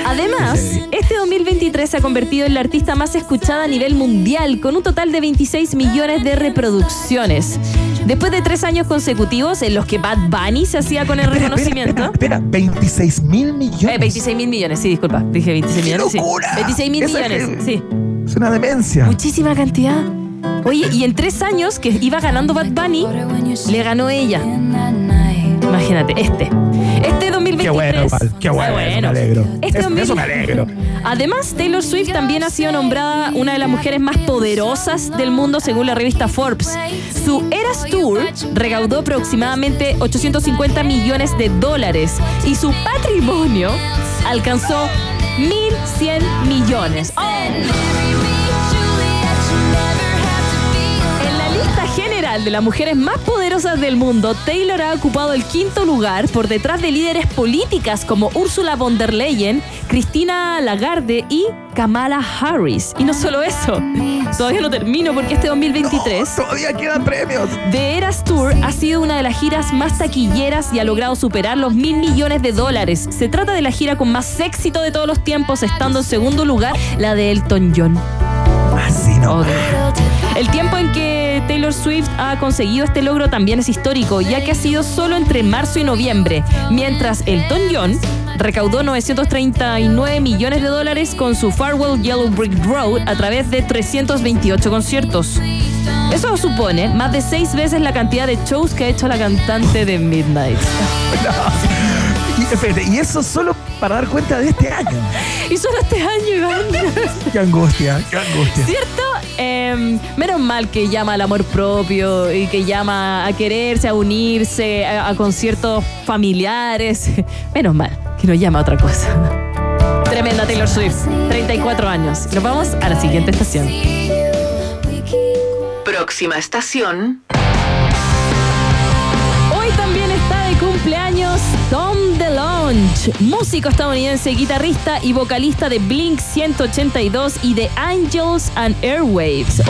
Además, este 2023 se ha convertido en la artista más escuchada a nivel mundial, con un total de 26 millones de reproducciones. Después de tres años consecutivos en los que Bad Bunny se hacía con el Espera, reconocimiento. Espera, 26 mil millones. Eh, 26 mil millones, sí, disculpa. Dije 26 millones. sí. 26 mil millones, es- sí. Es una demencia. Muchísima cantidad. Oye, y en tres años que iba ganando Bad Bunny, le ganó ella. Imagínate, este. Este 2023. Qué bueno, qué bueno, me alegro. Este Eso- 2000 eso me alegro. Además, Taylor Swift también ha sido nombrada una de las mujeres más poderosas del mundo según la revista Forbes. Su Eras Tour recaudó aproximadamente 850 millones de dólares y su patrimonio alcanzó 1.100 millones. ¡Oh! De las mujeres más poderosas del mundo, Taylor ha ocupado el quinto lugar por detrás de líderes políticas como Ursula von der Leyen, Cristina Lagarde y Kamala Harris. Y no solo eso, todavía no termino porque este 2023 todavía quedan premios. The Eras Tour ha sido una de las giras más taquilleras y ha logrado superar los mil millones de dólares. Se trata de la gira con más éxito de todos los tiempos, estando en segundo lugar la de Elton John. Así no. El tiempo en que Taylor Swift ha conseguido este logro también es histórico, ya que ha sido solo entre marzo y noviembre, mientras Elton John recaudó 939 millones de dólares con su Farewell Yellow Brick Road a través de 328 conciertos. Eso supone más de seis veces la cantidad de shows que ha hecho la cantante de Midnight. Y eso solo para dar cuenta de este año. Y solo este año, Iván. Qué angustia, qué angustia. ¿Cierto? Eh, menos mal que llama al amor propio y que llama a quererse, a unirse, a, a conciertos familiares. Menos mal que no llama a otra cosa. Tremenda Taylor Swift, 34 años. Nos vamos a la siguiente estación. Próxima estación. Músico estadounidense, guitarrista y vocalista de Blink 182 y de Angels and Airwaves.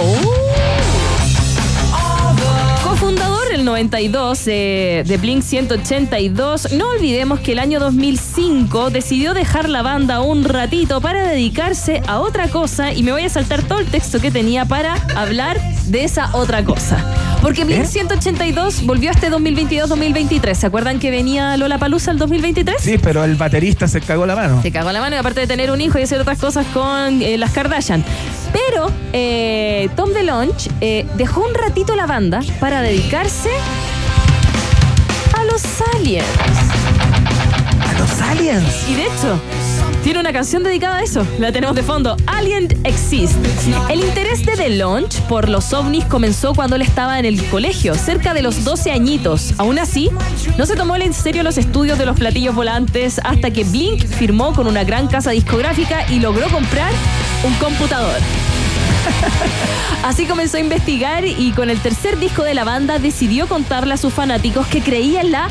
Cofundador el 92 eh, de Blink 182, no olvidemos que el año 2005 decidió dejar la banda un ratito para dedicarse a otra cosa y me voy a saltar todo el texto que tenía para hablar de esa otra cosa. Porque Blink 182 volvió este 2022-2023. ¿Se acuerdan que venía Lola Palusa el 2023? Sí, pero el baterista se cagó la mano. Se cagó la mano y aparte de tener un hijo y hacer otras cosas con eh, las Kardashian. Pero eh, Tom DeLonge eh, dejó un ratito la banda para dedicarse a los aliens. ¿A los aliens? Y de hecho, tiene una canción dedicada a eso. La tenemos de fondo. Alien Exist. El interés de DeLonge por los ovnis comenzó cuando él estaba en el colegio, cerca de los 12 añitos. Aún así, no se tomó en serio los estudios de los platillos volantes hasta que Blink firmó con una gran casa discográfica y logró comprar un computador. Así comenzó a investigar y con el tercer disco de la banda decidió contarle a sus fanáticos que creía en la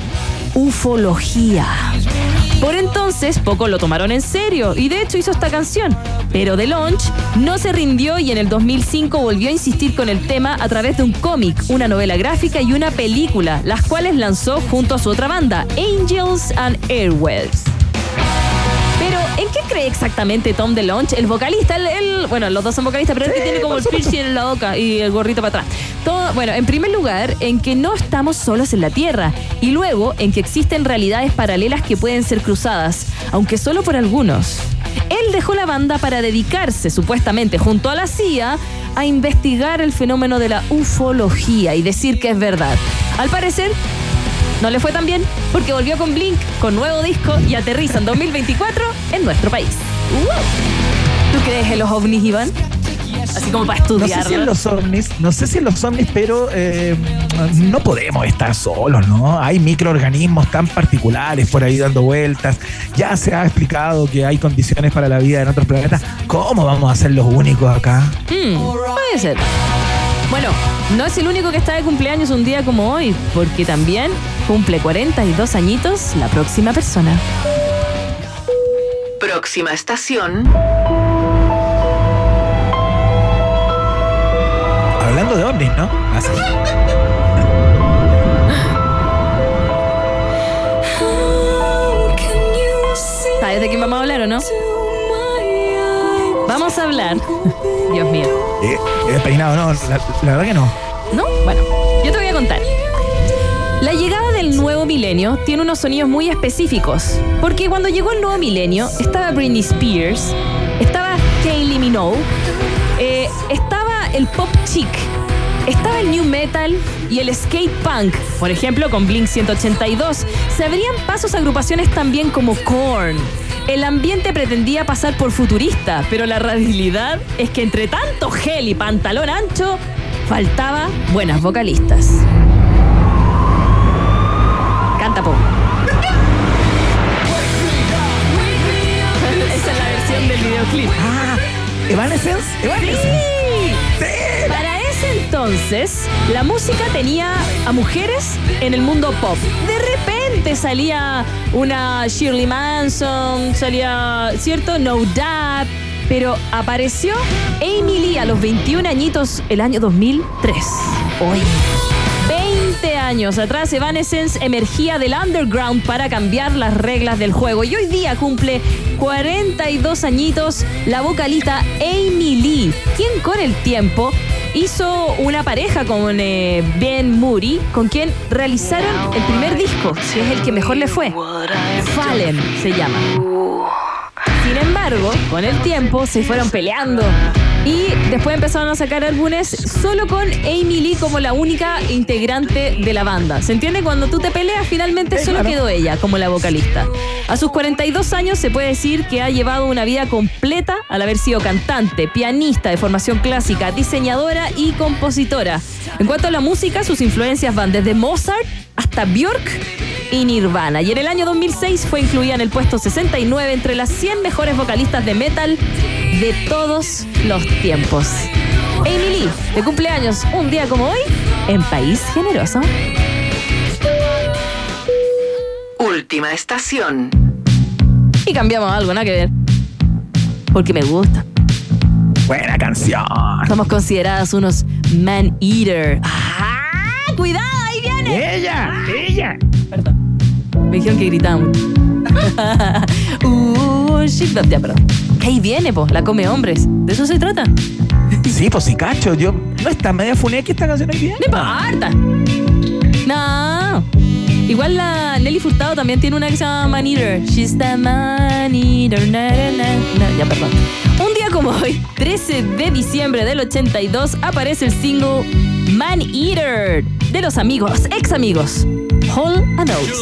ufología. Por entonces, pocos lo tomaron en serio y de hecho hizo esta canción. Pero DeLonge no se rindió y en el 2005 volvió a insistir con el tema a través de un cómic, una novela gráfica y una película, las cuales lanzó junto a su otra banda, Angels and Airwaves. Pero, ¿en qué cree exactamente Tom DeLonge, el vocalista? El, bueno, los dos son vocalistas, pero el que tiene como el piercing en la boca y el gorrito para atrás. Bueno, en primer lugar, en que no estamos solos en la Tierra. Y luego, en que existen realidades paralelas que pueden ser cruzadas, aunque solo por algunos. Él dejó la banda para dedicarse, supuestamente junto a la CIA, a investigar el fenómeno de la ufología y decir que es verdad. Al parecer, no le fue tan bien porque volvió con Blink, con nuevo disco y aterriza en 2024 en nuestro país. ¿Tú crees en los ovnis, Iván? Así como para estudiar. No sé si en los ovnis, no sé si en los ovnis, pero eh, no podemos estar solos, ¿no? Hay microorganismos tan particulares por ahí dando vueltas. Ya se ha explicado que hay condiciones para la vida en otros planetas. ¿Cómo vamos a ser los únicos acá? Hmm, puede ser. Bueno, no es el único que está de cumpleaños un día como hoy, porque también cumple 42 añitos la próxima persona. Próxima estación. Hablando de ovnis, ¿no? Así. ¿Sabes de quién vamos a hablar o no? Vamos a hablar. Dios mío. Eh, ¿Es peinado? No, la, la verdad que no. ¿No? Bueno, yo te voy a contar. La llegada del nuevo milenio tiene unos sonidos muy específicos, porque cuando llegó el nuevo milenio estaba Britney Spears, estaba Kylie Minogue, eh, estaba el pop chic, estaba el new metal y el skate punk, por ejemplo con Blink 182. Se abrían pasos a agrupaciones también como Korn. El ambiente pretendía pasar por futurista, pero la realidad es que entre tanto gel y pantalón ancho, faltaba buenas vocalistas. Canta po. Esa es la versión del videoclip. Ah, Evanescence. Evanescence. Sí. Entonces, la música tenía a mujeres en el mundo pop. De repente salía una Shirley Manson, salía, ¿cierto? No Doubt. Pero apareció Amy Lee a los 21 añitos el año 2003. Hoy. 20 años atrás, Evanescence emergía del underground para cambiar las reglas del juego. Y hoy día cumple 42 añitos la vocalista Amy Lee, quien con el tiempo hizo una pareja con eh, Ben Moody, con quien realizaron el primer disco, que es el que mejor le fue. Fallen se llama. Sin embargo, con el tiempo se fueron peleando y después empezaron a sacar álbumes solo con Amy Lee como la única integrante de la banda. ¿Se entiende? Cuando tú te peleas, finalmente Sí, solo claro. quedó ella como la vocalista. A sus 42 años se puede decir que ha llevado una vida completa al haber sido cantante, pianista de formación clásica, diseñadora y compositora. En cuanto a la música, sus influencias van desde Mozart hasta Björk y Nirvana. Y en el año 2006 fue incluida en el puesto 69 entre las 100 mejores vocalistas de metal de todos los tiempos. Amy Lee, de cumpleaños un día como hoy, en País Generoso. Última estación. Y cambiamos algo, nada que ver. Porque me gusta. Buena canción. Somos consideradas unos man eater. ¡Ah! ¡Cuidado! ¡Ahí viene! ¡Ella! ¡Ella! Perdón. Me dijeron que gritamos. uh, shit, ya, perdón. Que ahí viene, pues, la come hombres. De eso se trata. Sí, pues sí, cacho. Yo, ¿No está media funeque esta canción ahí bien? ¡No importa! No. Igual la Nelly Furtado también tiene una que se llama Man Eater. She's the Man Eater. Na, na, na. Ya, perdón. Un día como hoy, 13 de diciembre del 82, aparece el single Man Eater de los amigos, ex amigos, Hall and Oates.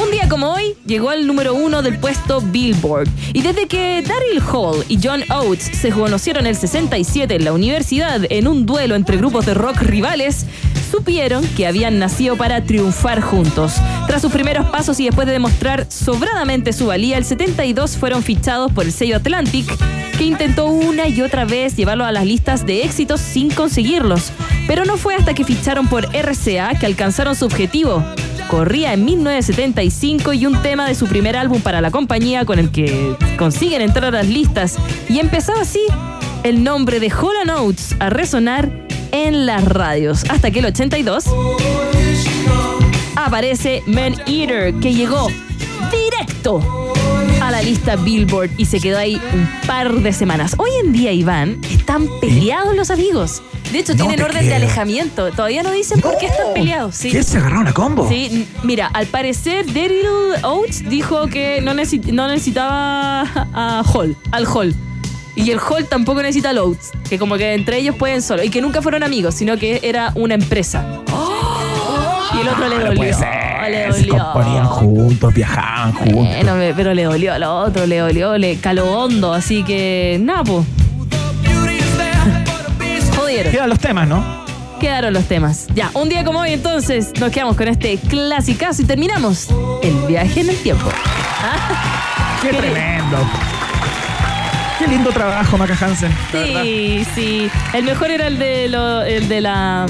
Un día como hoy, llegó al número uno del puesto Billboard. Y desde que Daryl Hall y John Oates se conocieron en el 67 en la universidad en un duelo entre grupos de rock rivales, supieron que habían nacido para triunfar juntos. Tras sus primeros pasos y después de demostrar sobradamente su valía, el 72 fueron fichados por el sello Atlantic, que intentó una y otra vez llevarlo a las listas de éxitos sin conseguirlos. Pero no fue hasta que ficharon por RCA que alcanzaron su objetivo. Corría en 1975 y un tema de su primer álbum para la compañía con el que consiguen entrar a las listas. Y empezó así el nombre de Hall Oates a resonar en las radios. Hasta que el 82 aparece Man Eater, que llegó directo a la lista Billboard y se quedó ahí un par de semanas. Hoy en día, Iván, están peleados los amigos. De hecho, No tienen orden de alejamiento. Todavía no dicen por qué están peleados. Sí. ¿Qué se agarraron a combo? Sí, mira, al parecer Daryl Oates dijo que no, necesi- no necesitaba a Hall, al Hall. Y el Hall tampoco necesita al Oates, que como que entre ellos pueden solo. Y que nunca fueron amigos, sino que era una empresa. Y el otro le dolió. puede ser. Le Se dolió. componían juntos, viajaban juntos. Bueno, pero le dolió al otro, le dolió, le caló hondo, así que nada, pues. Jodieron. Quedan los temas, ¿no? Quedaron los temas. Ya, un día como hoy entonces nos quedamos con este clasicazo y terminamos el viaje en el tiempo. Ah, Qué tremendo. Qué lindo trabajo, Maca Hansen. Sí, sí. El mejor era el de, lo- el de la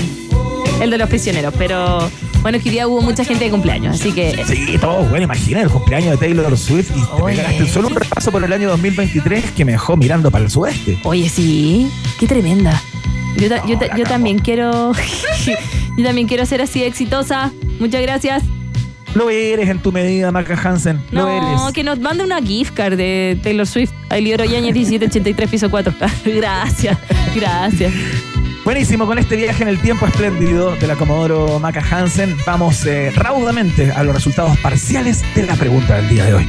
el de los prisioneros, pero bueno, es que hoy día hubo mucha gente de cumpleaños, así que Sí, todo bueno. Imagina el cumpleaños de Taylor Swift y te Oye. pegaste solo un repaso por el año 2023 que me dejó mirando para el sudeste. Oye, sí, qué tremenda. Yo, ta- yo ta- yo también quiero yo también quiero ser así de exitosa. Muchas gracias. Lo eres en tu medida, Maca Hansen. Lo No, eres. que nos mande una gift card de Taylor Swift. Ailio Yañez 1783 piso 4. gracias, gracias. Buenísimo, con este viaje en el tiempo espléndido de la Comodoro Maca Hansen, vamos eh, raudamente a los resultados parciales de la pregunta del día de hoy.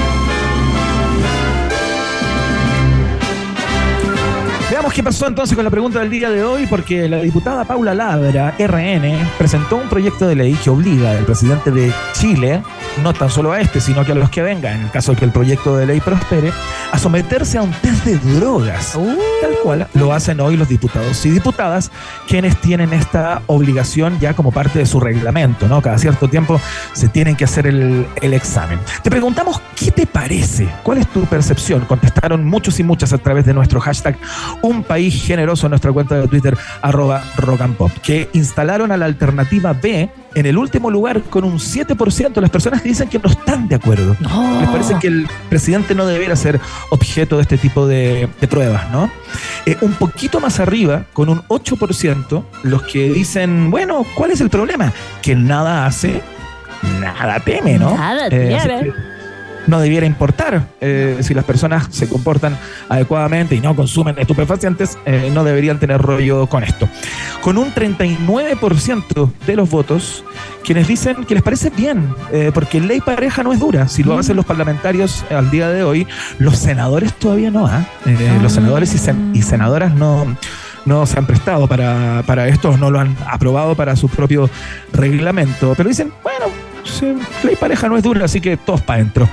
Veamos qué pasó entonces con la pregunta del día de hoy, porque la diputada Paula Labra, RN, presentó un proyecto de ley que obliga al presidente de Chile, no tan solo a este, sino que a los que vengan, en el caso de que el proyecto de ley prospere, a someterse a un test de drogas, tal cual lo hacen hoy los diputados y diputadas, quienes tienen esta obligación ya como parte de su reglamento, ¿no? Cada cierto tiempo se tienen que hacer el, el examen. Te preguntamos, ¿qué te parece? ¿Cuál es tu percepción? Contestaron muchos y muchas a través de nuestro hashtag Un País Generoso en nuestra cuenta de Twitter, arroba rock and pop, que instalaron a la alternativa B en el último lugar con un 7% de las personas que dicen que no están de acuerdo. Les parece que el presidente no debiera ser objeto de este tipo de, de pruebas, ¿no? Eh, un poquito más arriba, con un 8%, los que dicen, bueno, ¿cuál es el problema? Que nada hace, nada teme, ¿no? Nada Eh, no debiera importar eh, si las personas se comportan adecuadamente y no consumen estupefacientes, eh, no deberían tener rollo con esto. Con un 39% de los votos, quienes dicen que les parece bien, eh, porque ley pareja no es dura. Si lo hacen los parlamentarios al día de hoy, los senadores todavía no. ¿ah? Eh, Los senadores y, sen- y senadoras no, no se han prestado para, para esto, no lo han aprobado para su propio reglamento. Pero dicen, bueno, ley pareja no es dura, así que todos para adentro.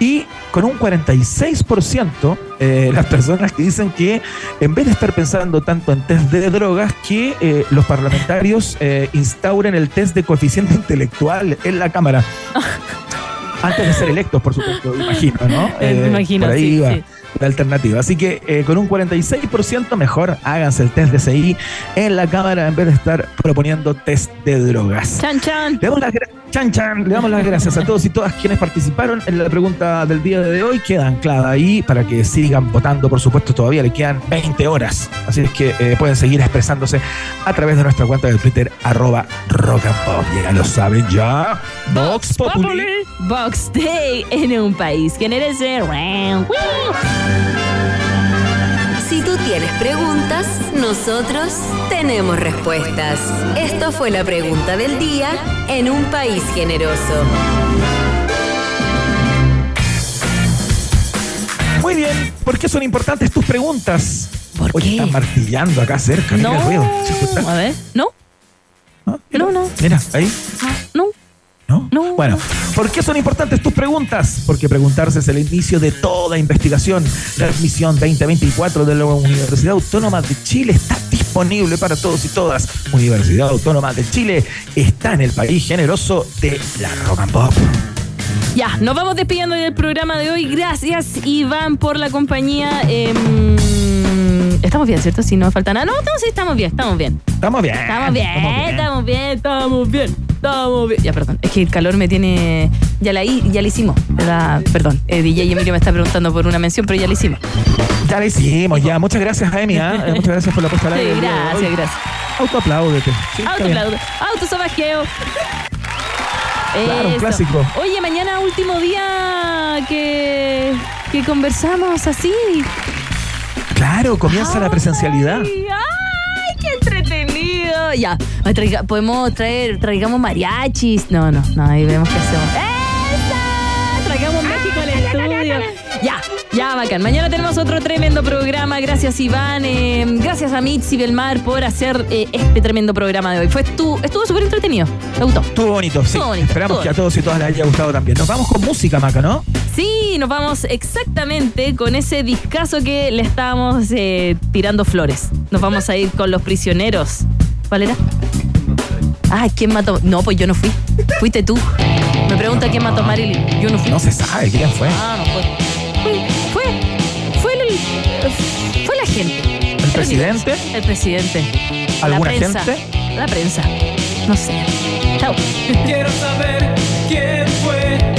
Y con un 46% eh, las personas que dicen que en vez de estar pensando tanto en test de drogas, que eh, los parlamentarios eh, instauren el test de coeficiente intelectual en la Cámara. Antes de ser electos, por supuesto, imagino, ¿no? Eh, me imagino, por ahí sí, va sí. La alternativa. Así que eh, con un 46% mejor háganse el test de CI en la Cámara en vez de estar proponiendo test de drogas. Chan, chan. Le damos las, chan, chan. Le damos las gracias a todos y todas quienes participaron en la pregunta del día de hoy. Queda anclada ahí para que sigan votando. Por supuesto, todavía le quedan 20 horas. Así es que eh, pueden seguir expresándose a través de nuestra cuenta de Twitter, arroba rock and pop. Ya lo saben ya. Vox Populi. Box Day en un país que merece. Si tú tienes preguntas, nosotros tenemos respuestas. Esto fue la pregunta del día en un país generoso. Muy bien. ¿Por qué son importantes tus preguntas? ¿Por Oye, qué? están martillando acá cerca. Mira No. el ruido. A ver, ¿no? No, no, Mira, ahí. no. ¿No? Bueno, ¿por qué son importantes tus preguntas? Porque preguntarse es el inicio de toda investigación. La admisión 2024 de la Universidad Autónoma de Chile está disponible para todos y todas. Universidad Autónoma de Chile está en el país generoso de la rock and pop. Ya, nos vamos despidiendo del programa de hoy. Gracias, Iván, por la compañía. Em, estamos bien, ¿cierto? Si no falta nada. No, no, sí, estamos bien, estamos bien. Estamos bien. Estamos bien, estamos bien, estamos bien, estamos bien. Ya, perdón, es que el calor me tiene. Ya la, ya la hicimos. La- perdón, eh, DJ Emilio me está preguntando por una mención, pero ya la hicimos. Ya lo hicimos, ya. Muchas gracias, Emi. ¿ah? Eh, Muchas gracias por la puesta al Sí, aire. de gracias, gracias. Autoapláudete. Sí, bien. Autoplaudo, autosobajeo. Claro, un clásico. Oye, mañana último día que, que conversamos así. Claro, comienza la presencialidad. ¡Ay, ay, qué Ya, traiga- podemos traer, traigamos mariachis. No, no, no, ahí vemos qué hacemos. ¡Esa! Traigamos México al estudio. Ya, ya, bacán. Mañana tenemos otro tremendo programa. Gracias, Iván. eh, gracias a Mitzi Belmar por hacer eh, este tremendo programa de hoy. Fue estu- estuvo súper entretenido. Me gustó. Estuvo bonito, sí. Estuvo bonito, Esperamos estuvo que a todos y todas les haya gustado también. Nos vamos con música, Maca, ¿no? Sí, nos vamos exactamente con ese discazo que le estábamos eh, tirando flores. Nos vamos a ir con los prisioneros. ¿Cuál era? Ay, ¿quién mató? No, pues yo no fui. Fuiste tú. Me pregunta quién mató a Marilyn. Yo no fui. No se sabe quién fue. Ah, no fue. Fue, fue, fue, el- fue la gente. ¿El presidente? El presidente. ¿Alguna la prensa. gente? La prensa. No sé. Chao. Quiero saber quién fue